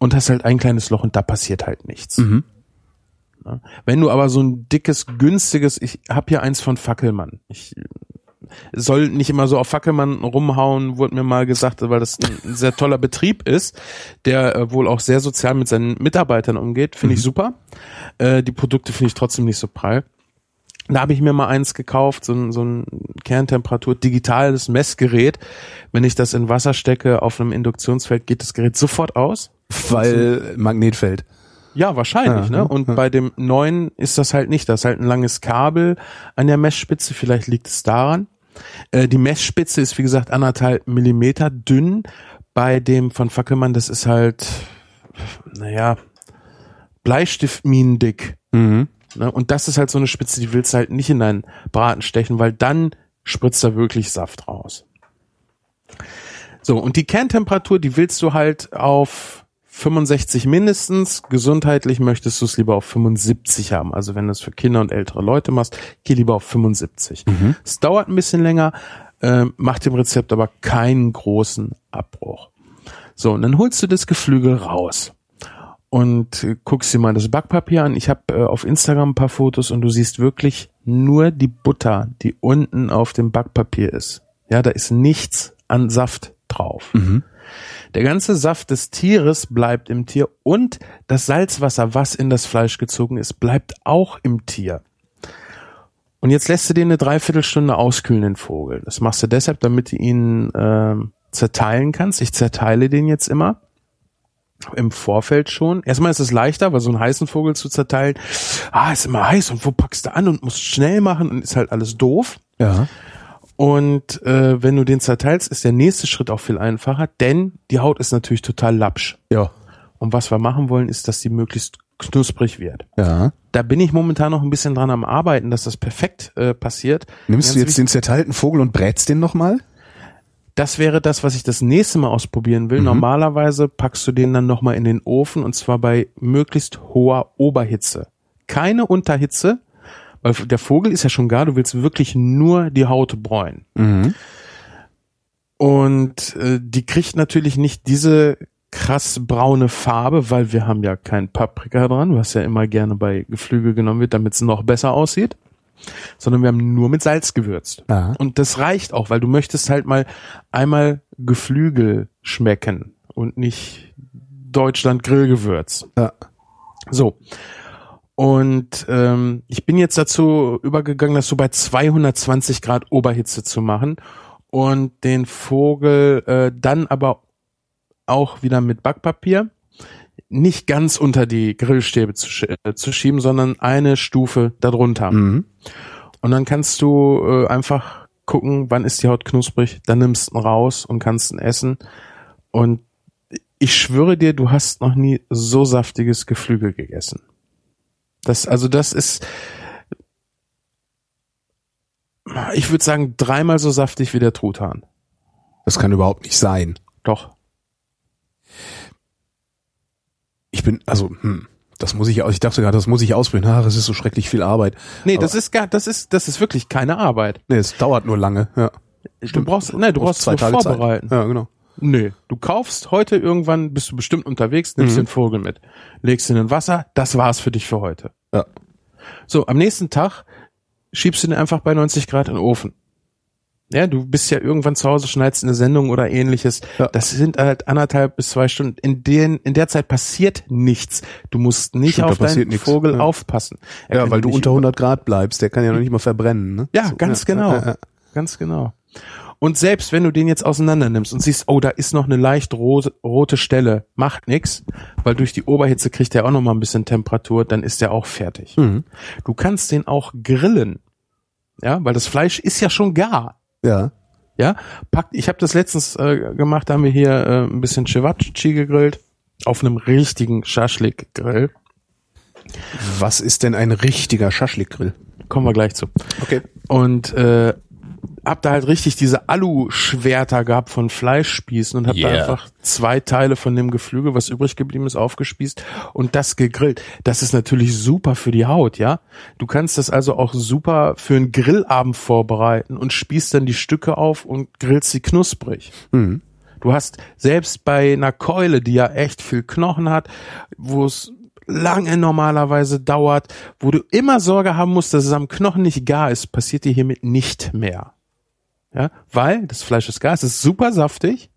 Und hast halt ein kleines Loch und da passiert halt nichts. Mhm. Ja. Wenn du aber so ein dickes, günstiges, ich habe hier eins von Fackelmann. Ich soll nicht immer so auf Fackelmann rumhauen, wurde mir mal gesagt, weil das ein sehr toller Betrieb ist, der äh, wohl auch sehr sozial mit seinen Mitarbeitern umgeht. Finde ich super. Äh, die Produkte finde ich trotzdem nicht so prall. Da habe ich mir mal eins gekauft, so ein, so ein Kerntemperatur digitales Messgerät. Wenn ich das in Wasser stecke auf einem Induktionsfeld, geht das Gerät sofort aus. Weil Magnetfeld. Ja, wahrscheinlich, Ja, ne? Und ja. bei dem neuen ist das halt nicht. Das ist halt ein langes Kabel an der Messspitze. Vielleicht liegt es daran. Äh, die Messspitze ist, wie gesagt, anderthalb Millimeter dünn. Bei dem von Fackelmann, das ist halt, naja, Bleistiftminendick. Mhm. Ne? Und das ist halt so eine Spitze, die willst du halt nicht in deinen Braten stechen, weil dann spritzt da wirklich Saft raus. So, und die Kerntemperatur, die willst du halt auf 65 mindestens. Gesundheitlich möchtest du es lieber auf 75 haben. Also wenn du es für Kinder und ältere Leute machst, geh lieber auf 75. Es dauert ein bisschen länger, äh, macht dem Rezept aber keinen großen Abbruch. So, und dann holst du das Geflügel raus und äh, guckst dir mal das Backpapier an. Ich habe äh, auf Instagram ein paar Fotos und du siehst wirklich nur die Butter, die unten auf dem Backpapier ist. Ja, da ist nichts an Saft drauf. Der ganze Saft des Tieres bleibt im Tier und das Salzwasser, was in das Fleisch gezogen ist, bleibt auch im Tier. Und jetzt lässt du den eine Dreiviertelstunde auskühlen, den Vogel. Das machst du deshalb, damit du ihn ähm, zerteilen kannst. Ich zerteile den jetzt immer im Vorfeld schon. Erstmal ist es leichter, weil so einen heißen Vogel zu zerteilen, ah, ist immer heiß und wo packst du an und musst schnell machen und ist halt alles doof. Ja. Und äh, wenn du den zerteilst, ist der nächste Schritt auch viel einfacher, denn die Haut ist natürlich total lapsch. Ja. Und was wir machen wollen, ist, dass die möglichst knusprig wird. Ja. Da bin ich momentan noch ein bisschen dran am Arbeiten, dass das perfekt äh, passiert. Nimmst du Ganz jetzt den zerteilten Vogel und brätst den nochmal? Das wäre das, was ich das nächste Mal ausprobieren will. Normalerweise packst du den dann nochmal in den Ofen und zwar bei möglichst hoher Oberhitze. Keine Unterhitze, weil der Vogel ist ja schon gar, du willst wirklich nur die Haut bräunen. Mhm. Und äh, die kriegt natürlich nicht diese krass braune Farbe, weil wir haben ja kein Paprika dran, was ja immer gerne bei Geflügel genommen wird, damit es noch besser aussieht. Sondern wir haben nur mit Salz gewürzt. Ja. Und das reicht auch, weil du möchtest halt mal einmal Geflügel schmecken und nicht Deutschland Grillgewürz. Ja. So. Und ähm, ich bin jetzt dazu übergegangen, das so bei 220 Grad Oberhitze zu machen und den Vogel äh, dann aber auch wieder mit Backpapier nicht ganz unter die Grillstäbe zu, sch äh, zu schieben, sondern eine Stufe darunter. Mhm. Und dann kannst du äh, einfach gucken, wann ist die Haut knusprig, dann nimmst du ihn raus und kannst ihn essen. Und ich schwöre dir, du hast noch nie so saftiges Geflügel gegessen. Das, also das ist, ich würde sagen, dreimal so saftig wie der Truthahn. Das kann überhaupt nicht sein. Doch. Ich bin, also, hm, das muss ich, ich dachte gerade, das muss ich ausprobieren. Ach, es ist so schrecklich viel Arbeit. Nee, Aber- das ist gar, das ist, das ist wirklich keine Arbeit. Nee, es dauert nur lange, ja. Du brauchst, nee, du brauchst zwei zwei Tage vorbereiten. Zeit. Ja, genau. Nö, du kaufst heute irgendwann, bist du bestimmt unterwegs, nimmst Mhm. den Vogel mit, legst ihn in Wasser, das war's für dich für heute. Ja. So, am nächsten Tag schiebst du den einfach bei 90 Grad in den Ofen. Ja, du bist ja irgendwann zu Hause, schneidest eine Sendung oder ähnliches. Ja. Das sind halt anderthalb bis zwei Stunden. In den, in der Zeit passiert nichts. Du musst nicht Stimmt, auf deinen nichts. Vogel Ja. aufpassen. Er Ja, weil du unter über- 100 Grad bleibst, der kann ja noch nicht mal verbrennen, ne? Ja, So, ganz genau. Ja, ja. Ganz genau. Und selbst wenn du den jetzt auseinander nimmst und siehst, oh, da ist noch eine leicht rote, rote Stelle, macht nix, weil durch die Oberhitze kriegt er auch noch mal ein bisschen Temperatur, dann ist er auch fertig. Mhm. Du kannst den auch grillen. Ja, weil das Fleisch ist ja schon gar. Ja. Ja, packt, ich habe das letztens äh, gemacht, da haben wir hier äh, ein bisschen Cevaci gegrillt auf einem richtigen Schaschlik-Grill. Was ist denn ein richtiger Schaschlikgrill? Kommen wir gleich zu. Okay. und äh, hab da halt richtig diese Alu-Schwerter gehabt von Fleischspießen und hab da Yeah. einfach zwei Teile von dem Geflügel, was übrig geblieben ist, aufgespießt und das gegrillt. Das ist natürlich super für die Haut, ja. Du kannst das also auch super für einen Grillabend vorbereiten und spießt dann die Stücke auf und grillst sie knusprig. Mhm. Du hast selbst bei einer Keule, die ja echt viel Knochen hat, wo es lange normalerweise dauert, wo du immer Sorge haben musst, dass es am Knochen nicht gar ist, passiert dir hiermit nicht mehr. Ja, weil das Fleisch ist gar, es ist super saftig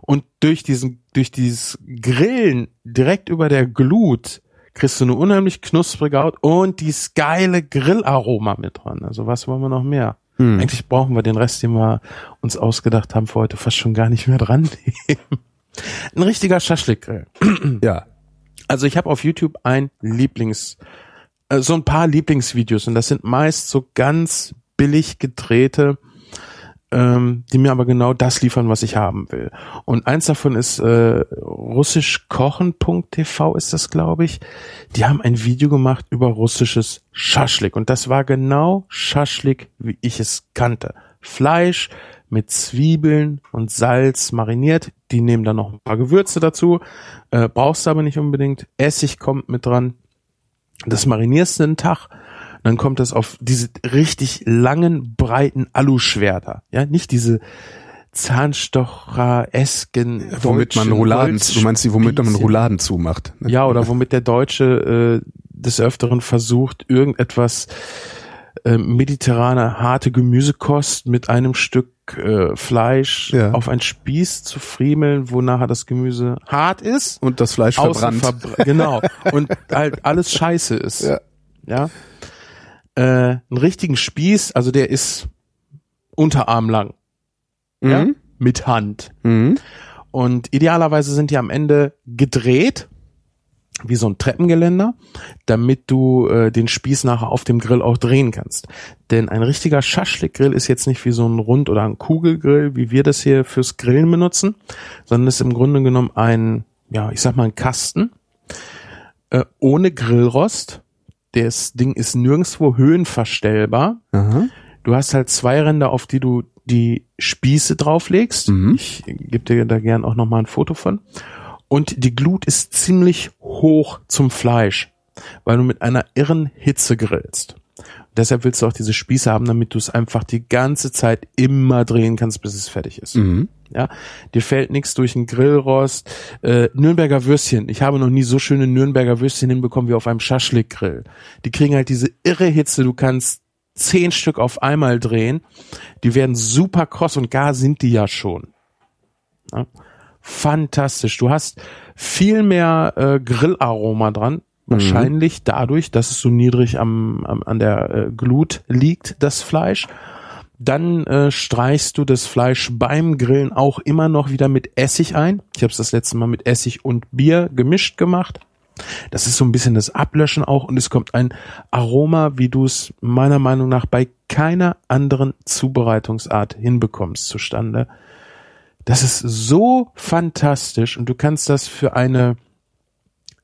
und durch diesen, durch dieses Grillen direkt über der Glut kriegst du eine unheimlich knusprige Haut und dieses geile Grillaroma mit dran. Also was wollen wir noch mehr? Hm. Eigentlich brauchen wir den Rest, den wir uns ausgedacht haben für heute, fast schon gar nicht mehr dran nehmen. Ein richtiger Schaschlikgrill. Ja. Also ich habe auf YouTube ein Lieblings, äh, so ein paar Lieblingsvideos und das sind meist so ganz billig gedrehte, ähm, die mir aber genau das liefern, was ich haben will. Und eins davon ist äh, russischkochen.tv ist das, glaube ich. Die haben ein Video gemacht über russisches Schaschlik und das war genau Schaschlik, wie ich es kannte. Fleisch mit Zwiebeln und Salz mariniert. Die nehmen dann noch ein paar Gewürze dazu. Äh, brauchst du aber nicht unbedingt. Essig kommt mit dran. Das marinierst du einen Tag. Dann kommt das auf diese richtig langen, breiten Aluschwerter. Ja, nicht diese Zahnstocher-esken. Womit man Rouladen, du meinst die, womit man. Rouladen zumacht. ne? Ja, oder womit der Deutsche äh, des Öfteren versucht, irgendetwas äh, mediterrane, harte Gemüsekost mit einem Stück äh, Fleisch Ja. auf einen Spieß zu friemeln, wo nachher das Gemüse hart ist. Und das Fleisch verbrannt. verbr- genau. Und halt alles scheiße ist. Ja. Ja. Äh, einen richtigen Spieß, also der ist unterarmlang. Ja. Mhm. Mit Hand. Mhm. Und idealerweise sind die am Ende gedreht, wie so ein Treppengeländer, damit du äh, den Spieß nachher auf dem Grill auch drehen kannst. Denn ein richtiger Schaschlik-Grill ist jetzt nicht wie so ein Rund- oder ein Kugelgrill, wie wir das hier fürs Grillen benutzen, sondern ist im Grunde genommen ein, ja, ich sag mal ein Kasten äh, ohne Grillrost. Das Ding ist nirgendwo höhenverstellbar. Aha. Du hast halt zwei Ränder, auf die du die Spieße drauflegst. Mhm. Ich gebe dir da gern auch nochmal ein Foto von. Und die Glut ist ziemlich hoch zum Fleisch, weil du mit einer irren Hitze grillst. Deshalb willst du auch diese Spieße haben, damit du es einfach die ganze Zeit immer drehen kannst, bis es fertig ist. Mhm. Ja, dir fällt nichts durch einen Grillrost. Äh, Nürnberger Würstchen. Ich habe noch nie so schöne Nürnberger Würstchen hinbekommen wie auf einem Schaschlik-Grill. Die kriegen halt diese irre Hitze. Du kannst zehn Stück auf einmal drehen. Die werden super kross und gar sind die ja schon. Ja, fantastisch. Du hast viel mehr äh, Grillaroma dran. Wahrscheinlich dadurch, dass es so niedrig am, am, an der äh, Glut liegt, das Fleisch. Dann äh, streichst du das Fleisch beim Grillen auch immer noch wieder mit Essig ein. Ich habe es das letzte Mal mit Essig und Bier gemischt gemacht. Das ist so ein bisschen das Ablöschen auch und es kommt ein Aroma, wie du es meiner Meinung nach bei keiner anderen Zubereitungsart hinbekommst zustande. Das ist so fantastisch und du kannst das für eine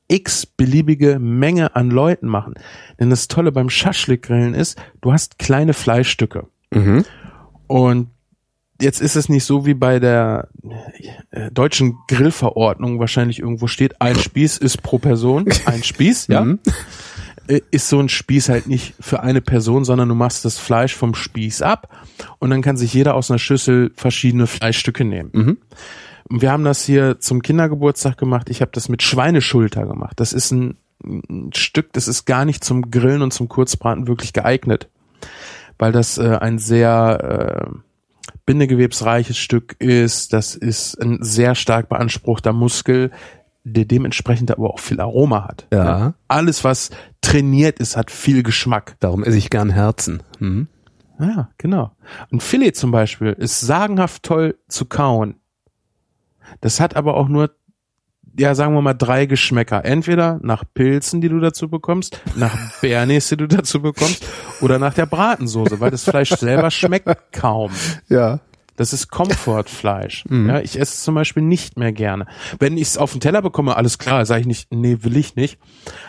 x beliebige Menge an Leuten machen. Denn das Tolle beim Schaschlikgrillen ist, du hast kleine Fleischstücke. Mhm. Und jetzt ist es nicht so wie bei der äh, deutschen Grillverordnung wahrscheinlich irgendwo steht, ein Spieß ist pro Person, ein Spieß, ja. Mhm. Äh, Ist so ein Spieß halt nicht für eine Person, sondern du machst das Fleisch vom Spieß ab und dann kann sich jeder aus einer Schüssel verschiedene Fleischstücke nehmen. Mhm. Und wir haben das hier zum Kindergeburtstag gemacht. Ich habe das mit Schweineschulter gemacht. Das ist ein, ein Stück, das ist gar nicht zum Grillen und zum Kurzbraten wirklich geeignet, weil das äh, ein sehr äh, bindegewebsreiches Stück ist. Das ist ein sehr stark beanspruchter Muskel, der dementsprechend aber auch viel Aroma hat. Ja. Alles, was trainiert ist, hat viel Geschmack. Darum esse ich gern Herzen. Mhm. Ja, genau. Ein Filet zum Beispiel ist sagenhaft toll zu kauen. Das hat aber auch nur, ja, sagen wir mal, drei Geschmäcker. Entweder nach Pilzen, die du dazu bekommst, nach Bernays, die du dazu bekommst, oder nach der Bratensoße, weil das Fleisch selber schmeckt kaum. Ja. Das ist Komfortfleisch. Ja, ich esse es zum Beispiel nicht mehr gerne. Wenn ich es auf den Teller bekomme, alles klar, sage ich nicht, nee, will ich nicht.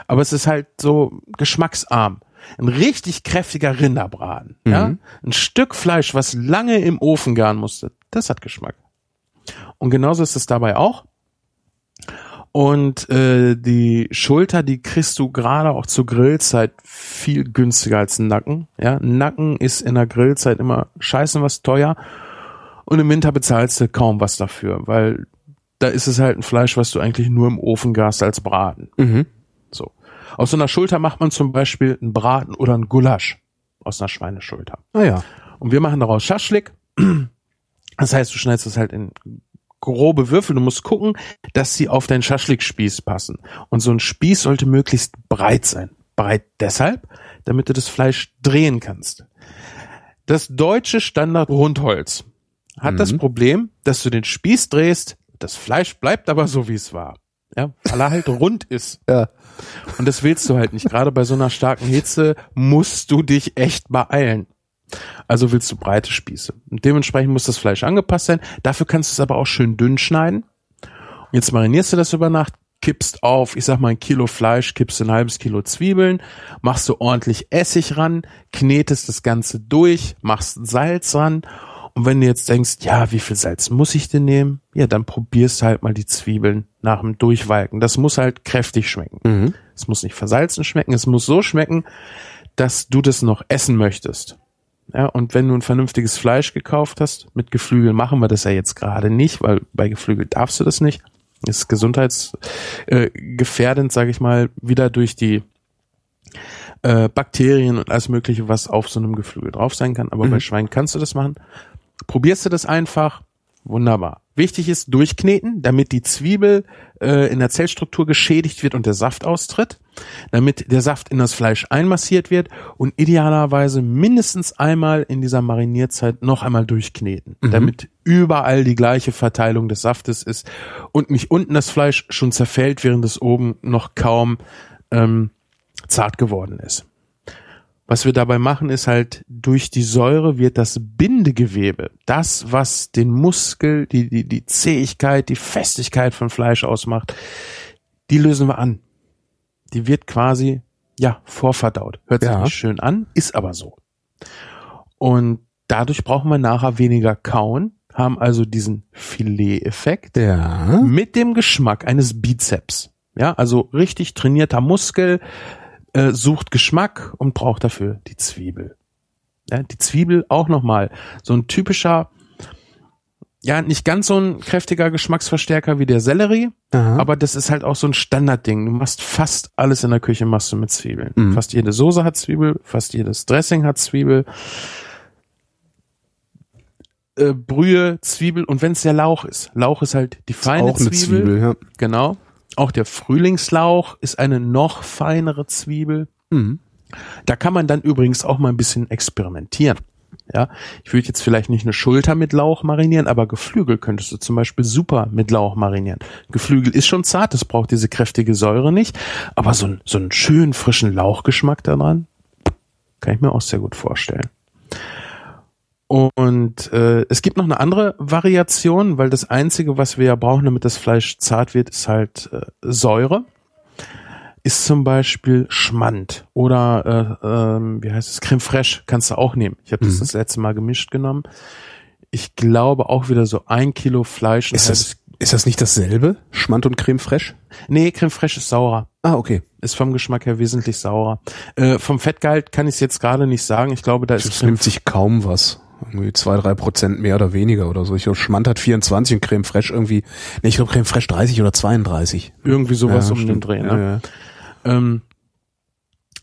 Aber es ist halt so geschmacksarm. Ein richtig kräftiger Rinderbraten. Ja? Ein Stück Fleisch, was lange im Ofen garen musste, das hat Geschmack. Und genauso ist es dabei auch. Und äh, die Schulter, die kriegst du gerade auch zur Grillzeit viel günstiger als Nacken. Ja, Nacken ist in der Grillzeit immer scheißen was teuer. Und im Winter bezahlst du kaum was dafür, weil da ist es halt ein Fleisch, was du eigentlich nur im Ofen garst als Braten. Mhm. So. Aus so einer Schulter macht man zum Beispiel einen Braten oder einen Gulasch aus einer Schweineschulter. Ah ja. Und wir machen daraus Schaschlik. Das heißt, du schneidest es halt in grobe Würfel. Du musst gucken, dass sie auf deinen Schaschlikspieß passen. Und so ein Spieß sollte möglichst breit sein. Breit deshalb, damit du das Fleisch drehen kannst. Das deutsche Standard Rundholz hat das Problem, dass du den Spieß drehst, das Fleisch bleibt aber so, wie es war. Ja, weil er halt rund ist. Ja. Und das willst du halt nicht. Gerade bei so einer starken Hitze musst du dich echt beeilen. Also willst du breite Spieße. Und dementsprechend muss das Fleisch angepasst sein. Dafür kannst du es aber auch schön dünn schneiden. Und jetzt marinierst du das über Nacht, kippst auf, ich sag mal ein Kilo Fleisch, kippst ein halbes Kilo Zwiebeln, machst du ordentlich Essig ran, knetest das Ganze durch, machst Salz ran. Und wenn du jetzt denkst, ja, wie viel Salz muss ich denn nehmen? Ja, dann probierst halt mal die Zwiebeln nach dem Durchwalken. Das muss halt kräftig schmecken. Mhm. Es muss nicht versalzen schmecken, es muss so schmecken, dass du das noch essen möchtest. Ja, und wenn du ein vernünftiges Fleisch gekauft hast, mit Geflügel machen wir das ja jetzt gerade nicht, weil bei Geflügel darfst du das nicht. Ist gesundheitsgefährdend, äh, sage ich mal, wieder durch die äh, Bakterien und alles Mögliche, was auf so einem Geflügel drauf sein kann. Aber bei Schwein kannst du das machen. Probierst du das einfach, wunderbar. Wichtig ist durchkneten, damit die Zwiebel äh, in der Zellstruktur geschädigt wird und der Saft austritt, damit der Saft in das Fleisch einmassiert wird und idealerweise mindestens einmal in dieser Marinierzeit noch einmal durchkneten, damit überall die gleiche Verteilung des Saftes ist und nicht unten das Fleisch schon zerfällt, während es oben noch kaum ähm, zart geworden ist. Was wir dabei machen, ist halt, durch die Säure wird das Bindegewebe, das, was den Muskel, die, die, die Zähigkeit, die Festigkeit von Fleisch ausmacht, die lösen wir an. Die wird quasi, ja, vorverdaut. Hört sich Ja. nicht schön an, ist aber so. Und dadurch brauchen wir nachher weniger kauen, haben also diesen Filet-Effekt Ja. mit dem Geschmack eines Bizeps. Ja, also richtig trainierter Muskel äh, sucht Geschmack und braucht dafür die Zwiebel. Ja, die Zwiebel auch nochmal so ein typischer, ja, nicht ganz so ein kräftiger Geschmacksverstärker wie der Sellerie, Aha. aber das ist halt auch so ein Standardding. Du machst fast alles in der Küche machst du mit Zwiebeln. Mhm. Fast jede Soße hat Zwiebel, fast jedes Dressing hat Zwiebel. Äh, Brühe, Zwiebel und wenn es der Lauch ist. Lauch ist halt die feine auch eine Zwiebel, ja. Genau. Auch der Frühlingslauch ist eine noch feinere Zwiebel. Mhm. Da kann man dann übrigens auch mal ein bisschen experimentieren. Ja, ich würde jetzt vielleicht nicht eine Schulter mit Lauch marinieren, aber Geflügel könntest du zum Beispiel super mit Lauch marinieren. Geflügel ist schon zart, es braucht diese kräftige Säure nicht, aber so, ein, so einen schönen frischen Lauchgeschmack daran kann ich mir auch sehr gut vorstellen. Und äh, es gibt noch eine andere Variation, weil das Einzige, was wir ja brauchen, damit das Fleisch zart wird, ist halt äh, Säure. Ist zum Beispiel Schmand oder äh, ähm, wie heißt es, Creme Fraiche kannst du auch nehmen. Ich habe das das letzte Mal gemischt genommen. Ich glaube auch wieder so ein Kilo Fleisch. Ist das, ist das nicht dasselbe? Schmand und Creme fraiche? Nee, Creme Fraiche ist saurer. Ah, okay. Ist vom Geschmack her wesentlich saurer. Äh, vom Fettgehalt kann ich es jetzt gerade nicht sagen. Ich glaube, da ist Es nimmt sich kaum was. Irgendwie zwei, drei Prozent mehr oder weniger oder so. Ich glaube, Schmand hat 24 und Creme fraiche irgendwie, nee, ich glaube Creme fraiche 30 oder 32. irgendwie sowas Ja, um den stimmt. Dreh. Ne? Ja, ja. Ähm,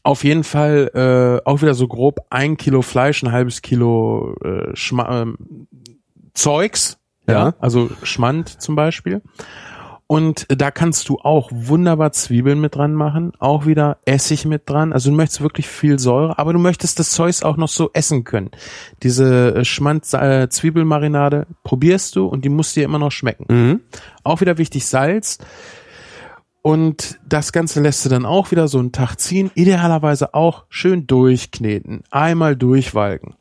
auf jeden Fall äh, auch wieder so grob ein Kilo Fleisch, ein halbes Kilo äh, Schma ähm, Zeugs, Ja. also Schmand zum Beispiel. Und da kannst du auch wunderbar Zwiebeln mit dran machen, auch wieder Essig mit dran. Also du möchtest wirklich viel Säure, aber du möchtest das Zeug auch noch so essen können. Diese äh, Schmand äh, Zwiebelmarinade probierst du und die muss dir immer noch schmecken. Mhm. Auch wieder wichtig Salz. Und das Ganze lässt du dann auch wieder so einen Tag ziehen. Idealerweise auch schön durchkneten. Einmal durchwalken.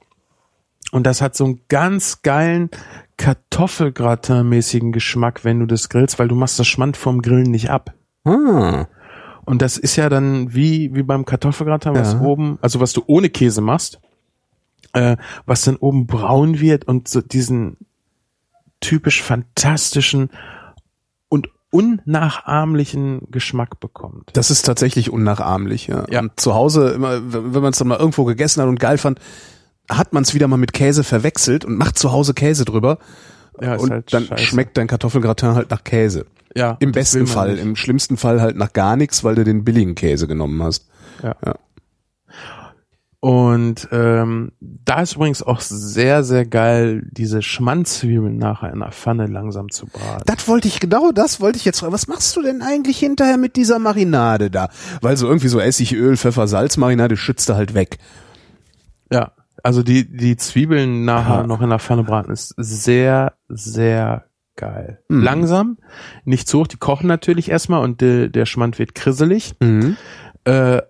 Und das hat so einen ganz geilen Kartoffelgratin-mäßigen Geschmack, wenn du das grillst, weil du machst das Schmand vom Grillen nicht ab. Ah. Und das ist ja dann wie, wie beim Kartoffelgratin, was Ja. oben, also was du ohne Käse machst, äh, was dann oben braun wird und so diesen typisch fantastischen und unnachahmlichen Geschmack bekommt. Das ist tatsächlich unnachahmlich, ja. Ja. Und zu Hause, immer, wenn wenn man es dann mal irgendwo gegessen hat und geil fand, hat man es wieder mal mit Käse verwechselt und macht zu Hause Käse drüber. Ja, ist und halt dann scheiße. schmeckt dein Kartoffelgratin halt nach Käse. Ja, Im besten Fall. nicht. Im schlimmsten Fall halt nach gar nichts, weil du den billigen Käse genommen hast. Ja. Ja. Und ähm, da ist übrigens auch sehr, sehr geil, diese Schmanzwiebeln nachher in der Pfanne langsam zu braten. Das wollte ich, genau das wollte ich jetzt fragen. Was machst du denn eigentlich hinterher mit dieser Marinade da? Weil so irgendwie so Essig, Öl, Pfeffer, Salz Marinade schützt du halt weg. Ja, also die, die Zwiebeln nachher Ja. noch in der Pfanne braten ist sehr, sehr geil. Mhm. Langsam, nicht zu hoch, die kochen natürlich erstmal und der, der Schmand wird krisselig. Mhm. Äh,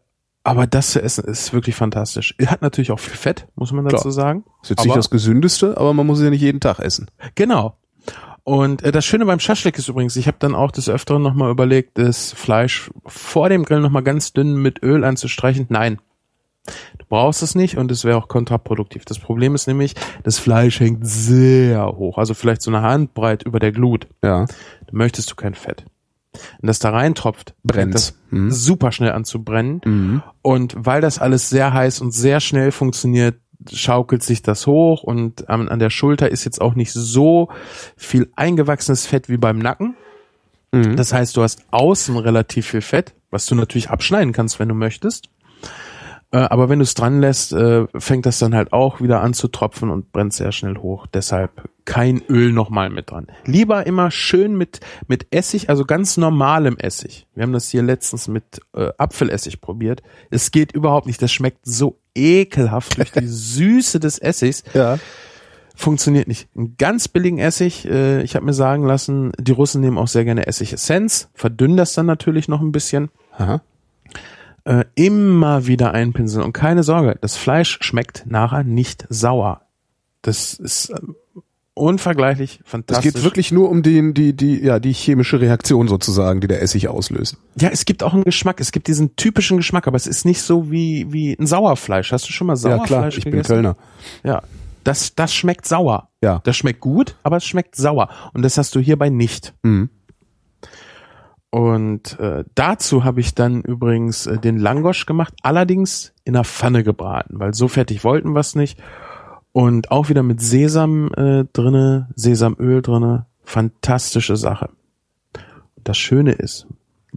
aber das zu essen ist wirklich fantastisch. Hat natürlich auch viel Fett, muss man dazu Klar. sagen. Ist jetzt nicht Aber- das Gesündeste, aber man muss es ja nicht jeden Tag essen. Genau. Und äh, das Schöne beim Schaschlik ist übrigens, ich habe dann auch des Öfteren nochmal überlegt, das Fleisch vor dem Grill nochmal ganz dünn mit Öl anzustreichen. Nein. Du brauchst es nicht und es wäre auch kontraproduktiv. Das Problem ist nämlich, das Fleisch hängt sehr hoch, also vielleicht so eine Handbreit über der Glut. Ja. Da möchtest du kein Fett. Und das da reintropft, Brennt. das Mhm. super schnell an zu brennen. Mhm. Und weil das alles sehr heiß und sehr schnell funktioniert, schaukelt sich das hoch und an, an der Schulter ist jetzt auch nicht so viel eingewachsenes Fett wie beim Nacken. Mhm. Das heißt, du hast außen relativ viel Fett, was du natürlich abschneiden kannst, wenn du möchtest. Äh, aber wenn du es dran lässt, äh, fängt das dann halt auch wieder an zu tropfen und brennt sehr schnell hoch. Deshalb kein Öl nochmal mit dran. Lieber immer schön mit, mit Essig, also ganz normalem Essig. Wir haben das hier letztens mit äh, Apfelessig probiert. Es geht überhaupt nicht. Das schmeckt so ekelhaft durch die Süße des Essigs. Ja. Funktioniert nicht. Einen ganz billigen Essig, äh, ich habe mir sagen lassen, die Russen nehmen auch sehr gerne Essigessenz, verdünnen das dann natürlich noch ein bisschen Aha. Äh, immer wieder einpinseln und keine Sorge, das Fleisch schmeckt nachher nicht sauer. Das ist äh, unvergleichlich Es fantastisch. geht wirklich nur um die, die, die, ja, die chemische Reaktion sozusagen, die der Essig auslöst. ja, es gibt auch einen Geschmack. Es gibt diesen typischen Geschmack, aber es ist nicht so wie wie ein Sauerfleisch. Hast du schon mal Ja, Sauerfleisch klar, ich bin gegessen? Kölner. Ja, das das schmeckt sauer. Ja. Das schmeckt gut, aber es schmeckt sauer und das hast du hierbei nicht. Mhm. Und äh, dazu habe ich dann übrigens äh, den Langosch gemacht, allerdings in der Pfanne gebraten, weil so fertig wollten wir es nicht. Und auch wieder mit Sesam äh, drinne, Sesamöl drinne, fantastische Sache. Und das Schöne ist,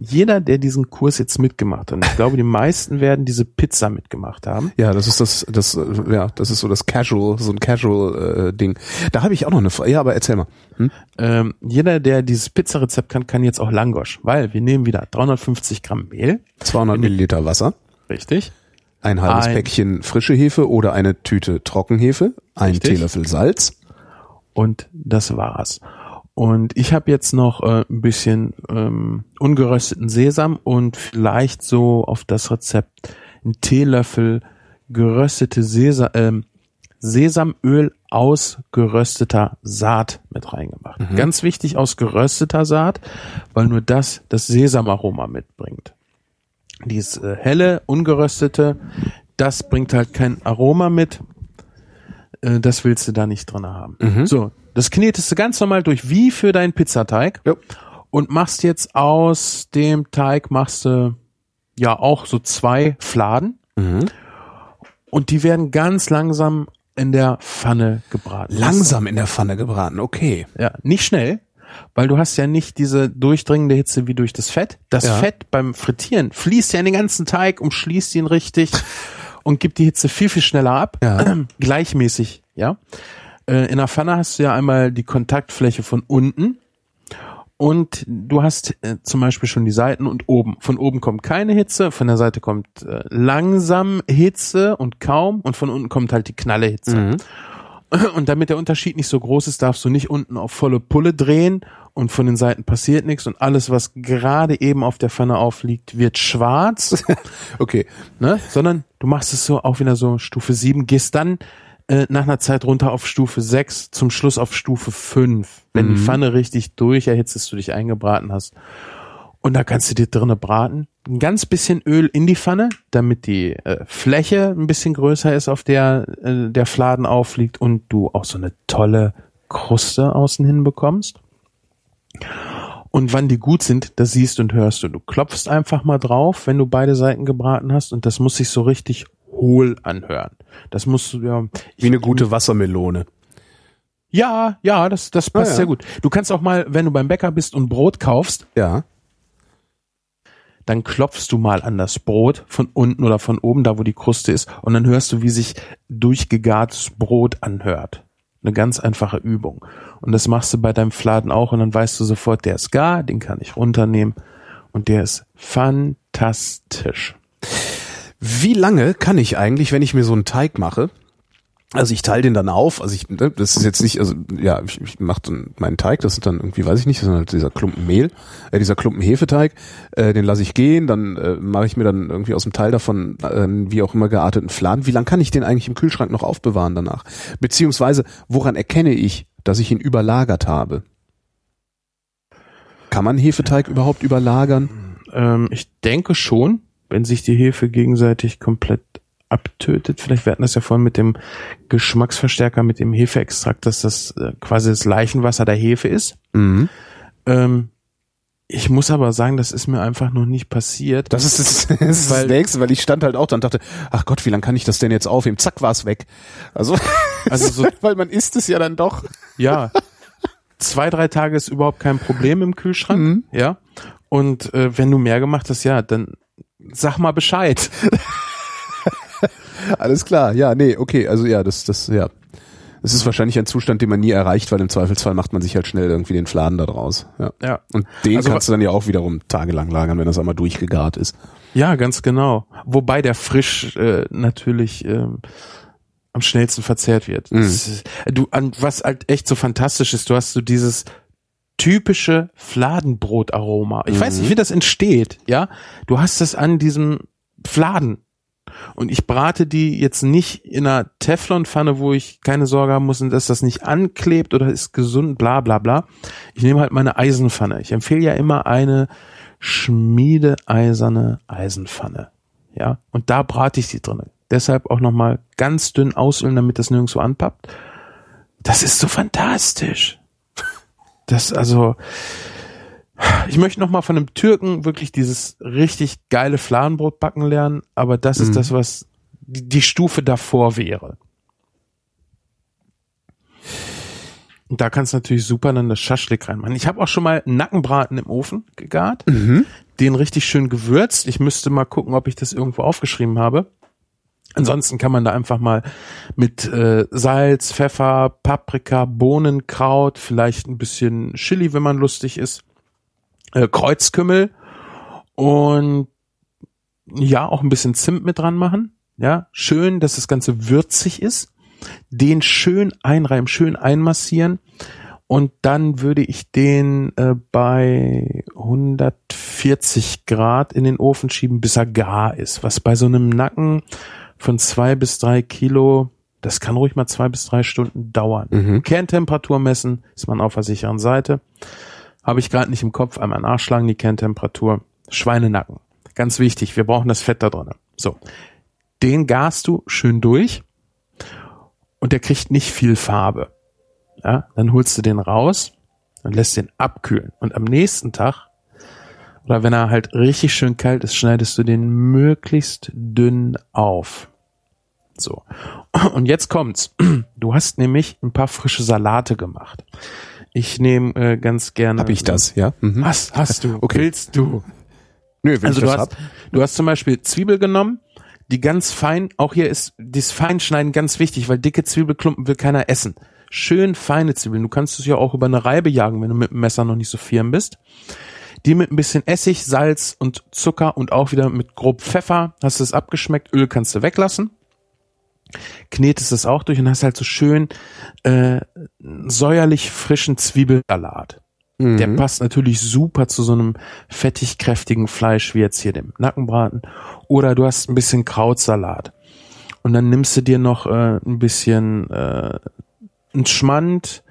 jeder, der diesen Kurs jetzt mitgemacht hat, und ich glaube, die meisten werden diese Pizza mitgemacht haben. Ja, das ist das, das, äh, ja, das ist so das Casual, so ein Casual-Ding. da habe ich auch noch eine Frage. Ja, aber erzähl mal. Hm? Ähm, jeder, der dieses Pizzarezept kann, kann jetzt auch Langosch, weil wir nehmen wieder 350 Gramm Mehl, 200 Milliliter Wasser, richtig, ein halbes Ein- Päckchen frische Hefe oder eine Tüte Trockenhefe, ein. Teelöffel Salz. und das war's. Und ich habe jetzt noch äh, ein bisschen ähm, ungerösteten Sesam und vielleicht so auf das Rezept einen Teelöffel geröstete Sesa ähm, Sesamöl aus gerösteter Saat mit reingemacht. Ganz wichtig aus gerösteter Saat, weil nur das das Sesamaroma mitbringt. Dieses äh, helle, ungeröstete, das bringt halt kein Aroma mit. Äh, das willst du da nicht drin haben. So, das knetest du ganz normal durch, wie für deinen Pizzateig. Ja. Und machst jetzt aus dem Teig, machst du ja auch so zwei Fladen. Und die werden ganz langsam in der Pfanne gebraten. Langsam in der Pfanne gebraten, okay. Ja, nicht schnell, weil du hast ja nicht diese durchdringende Hitze wie durch das Fett. Das Ja. Fett beim Frittieren fließt ja in den ganzen Teig, umschließt ihn richtig und gibt die Hitze viel, viel schneller ab. Ja. Gleichmäßig, ja. Äh, In der Pfanne hast du ja einmal die Kontaktfläche von unten und du hast äh, zum Beispiel schon die Seiten und oben. Von oben kommt keine Hitze, von der Seite kommt äh, langsam Hitze und kaum und von unten kommt halt die knalle Hitze. Und damit der Unterschied nicht so groß ist, darfst du nicht unten auf volle Pulle drehen und von den Seiten passiert nichts und alles, was gerade eben auf der Pfanne aufliegt, wird schwarz, Okay. ne? sondern du machst es so auch wieder so Stufe 7, gehst dann äh, nach einer Zeit runter auf Stufe 6, zum Schluss auf Stufe 5. Wenn die Pfanne richtig durch erhitzt ist, du dich eingebraten hast. Und da kannst du dir drinnen braten. Ein ganz bisschen Öl in die Pfanne, damit die äh, Fläche ein bisschen größer ist, auf der äh, der Fladen aufliegt und du auch so eine tolle Kruste außen hin bekommst. Und wann die gut sind, das siehst und hörst du. Du klopfst einfach mal drauf, wenn du beide Seiten gebraten hast und das muss sich so richtig hohl anhören. Das musst du ja. Wie eine gute Wassermelone. Ja, ja, das, das passt Ah, ja. sehr gut. Du kannst auch mal, wenn du beim Bäcker bist und Brot kaufst, Ja. dann klopfst du mal an das Brot von unten oder von oben, da wo die Kruste ist, und dann hörst du, wie sich durchgegartes Brot anhört. Eine ganz einfache Übung. Und das machst du bei deinem Fladen auch und dann weißt du sofort, der ist gar, den kann ich runternehmen und der ist fantastisch. Wie lange kann ich eigentlich, wenn ich mir so einen Teig mache, also ich teile den dann auf, also ich, ne, das ist jetzt nicht, also ja, ich, ich mache dann meinen Teig, das ist dann irgendwie, weiß ich nicht, das ist halt dieser Klumpen Mehl, äh, dieser Klumpen Hefeteig, äh, den lasse ich gehen, dann äh, mache ich mir dann irgendwie aus dem Teil davon, äh, wie auch immer gearteten Fladen. Wie lange kann ich den eigentlich im Kühlschrank noch aufbewahren danach? Beziehungsweise, woran erkenne ich, dass ich ihn überlagert habe? Kann man Hefeteig überhaupt überlagern? Ähm, ich denke schon, wenn sich die Hefe gegenseitig komplett abtötet. Vielleicht wir hatten das ja vorhin mit dem Geschmacksverstärker, mit dem Hefeextrakt, dass das äh, quasi das Leichenwasser der Hefe ist. Mhm. Ähm, ich muss aber sagen, das ist mir einfach noch nicht passiert. Das ist das, das, ist das Weil- nächste, weil ich stand halt auch da und dachte, ach Gott, wie lange kann ich das denn jetzt aufheben? Zack, war es weg. Also, Also so- weil man isst es ja dann doch. Ja. Zwei, drei Tage ist überhaupt kein Problem im Kühlschrank. Mhm. Ja. Und äh, wenn du mehr gemacht hast, ja, dann sag mal Bescheid. Alles klar, ja, nee, okay, also ja, das, das, ja. Es ist wahrscheinlich ein Zustand, den man nie erreicht, weil im Zweifelsfall macht man sich halt schnell irgendwie den Fladen da draus. Ja. Ja. Und den Also kannst du dann ja auch wiederum tagelang lagern, wenn das einmal durchgegart ist. Ja, ganz genau. Wobei der frisch äh, natürlich ähm, am schnellsten verzehrt wird. Mhm. Ist- Du, an, was halt echt so fantastisch ist, du hast so dieses typische Fladenbrotaroma. Ich weiß nicht, wie das entsteht, ja. Du hast es an diesem Fladen. Und ich brate die jetzt nicht in einer Teflonpfanne, wo ich keine Sorge haben muss, dass das nicht anklebt oder ist gesund, bla bla bla. Ich nehme halt meine Eisenpfanne. Ich empfehle ja immer eine schmiedeeiserne Eisenpfanne. Ja, und da brate ich die drinne. Deshalb auch nochmal ganz dünn ausölen, damit das nirgendwo anpappt. Das ist so fantastisch. Das, also, ich möchte noch mal von einem Türken wirklich dieses richtig geile Fladenbrot backen lernen, aber das ist das, was die, die Stufe davor wäre. Und da kannst du natürlich super dann das Schaschlik reinmachen. Ich habe auch schon mal Nackenbraten im Ofen gegart, den richtig schön gewürzt. Ich müsste mal gucken, ob ich das irgendwo aufgeschrieben habe. Ansonsten kann man da einfach mal mit äh, Salz, Pfeffer, Paprika, Bohnen, Kraut, vielleicht ein bisschen Chili, wenn man lustig ist, äh, Kreuzkümmel und ja, auch ein bisschen Zimt mit dran machen. Ja, schön, dass das Ganze würzig ist. Den schön einreiben, schön einmassieren. Und dann würde ich den äh, bei 140 Grad in den Ofen schieben, bis er gar ist. Was bei so einem Nacken von zwei bis drei Kilo, das kann ruhig mal zwei bis drei Stunden dauern. Kerntemperatur messen, ist man auf der sicheren Seite. Habe ich gerade nicht im Kopf, einmal nachschlagen, die Kerntemperatur. Schweinenacken. Ganz wichtig, wir brauchen das Fett da drin. So. Den garst du schön durch und der kriegt nicht viel Farbe. Ja, dann holst du den raus und lässt den abkühlen. Und am nächsten Tag, oder wenn er halt richtig schön kalt ist, schneidest du den möglichst dünn auf. So. Und jetzt kommt's. Du hast nämlich ein paar frische Salate gemacht. Ich nehme äh, ganz gerne. Hab ich das, ja? Mhm. Was hast du? Okay. Willst du? Nö, wenn Also ich du das hast, hab. du hast zum Beispiel Zwiebel genommen, die ganz fein, auch hier ist das Feinschneiden ganz wichtig, weil dicke Zwiebelklumpen will keiner essen. Schön feine Zwiebeln. Du kannst es ja auch über eine Reibe jagen, wenn du mit dem Messer noch nicht so firm bist. Die mit ein bisschen Essig, Salz und Zucker und auch wieder mit grob Pfeffer hast du es abgeschmeckt. Öl kannst du weglassen. Knetest es auch durch und hast halt so schön äh, säuerlich frischen Zwiebelsalat. Der passt natürlich super zu so einem fettig kräftigen Fleisch wie jetzt hier dem Nackenbraten. Oder du hast ein bisschen Krautsalat. Und dann nimmst du dir noch äh, ein bisschen äh, ein Schmand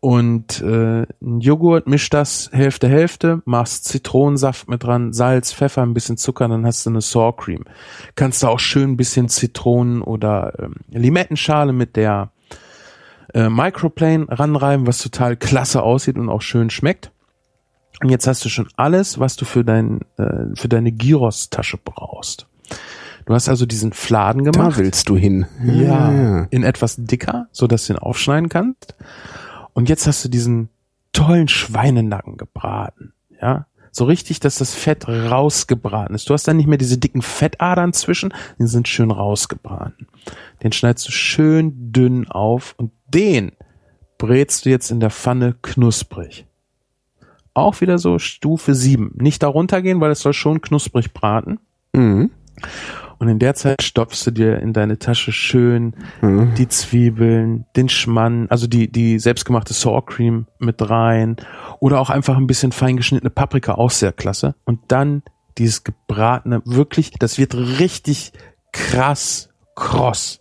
und äh, ein Joghurt, misch das Hälfte Hälfte, machst Zitronensaft mit dran, Salz, Pfeffer, ein bisschen Zucker, dann hast du eine Sour Cream. Kannst du auch schön ein bisschen Zitronen oder ähm, Limettenschale mit der äh, Microplane ranreiben, was total klasse aussieht und auch schön schmeckt. Und jetzt hast du schon alles, was du für dein äh, für deine Gyros-Tasche brauchst. Du hast also diesen Fladen gemacht. Da willst du hin. Ja, in etwas dicker, so dass du ihn aufschneiden kannst. Und jetzt hast du diesen tollen Schweinenacken gebraten. Ja, so richtig, dass das Fett rausgebraten ist. Du hast dann nicht mehr diese dicken Fettadern zwischen, die sind schön rausgebraten. Den schneidest du schön dünn auf und den brätst du jetzt in der Pfanne knusprig. Auch wieder so Stufe 7. Nicht darunter gehen, weil es soll schon knusprig braten. Mhm. Und in der Zeit stopfst du dir in deine Tasche schön Mhm. die Zwiebeln, den Schmann, also die, die selbstgemachte Sour Cream mit rein. Oder auch einfach ein bisschen fein geschnittene Paprika, auch sehr klasse. Und dann dieses gebratene, wirklich, das wird richtig krass kross.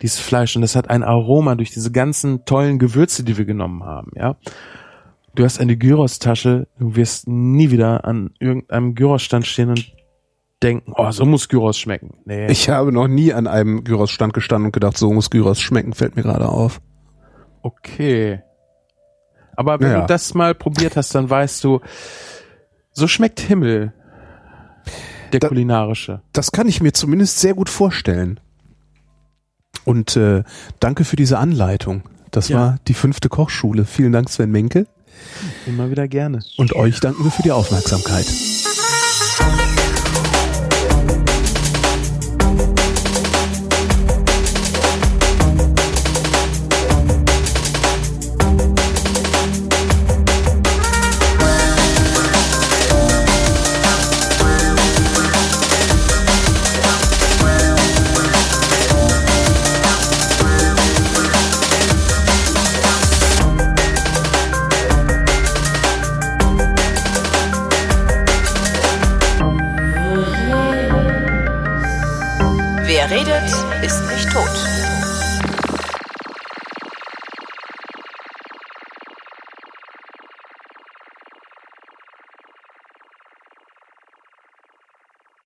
Dieses Fleisch. Und das hat ein Aroma durch diese ganzen tollen Gewürze, die wir genommen haben, ja. Du hast eine Gyros-Tasche, du wirst nie wieder an irgendeinem Gyros-Stand stehen und denken, oh, so muss Gyros schmecken. Nee. Ich habe noch nie an einem Gyros-Stand gestanden und gedacht, so muss Gyros schmecken, fällt mir gerade auf. Okay. Aber wenn Ja. du das mal probiert hast, dann weißt du, so schmeckt Himmel. Der Da- kulinarische. Das kann ich mir zumindest sehr gut vorstellen. Und äh, danke für diese Anleitung. Das Ja. war die fünfte Kochschule. Vielen Dank, Sven Menke. Immer wieder gerne. Und euch danken wir für die Aufmerksamkeit.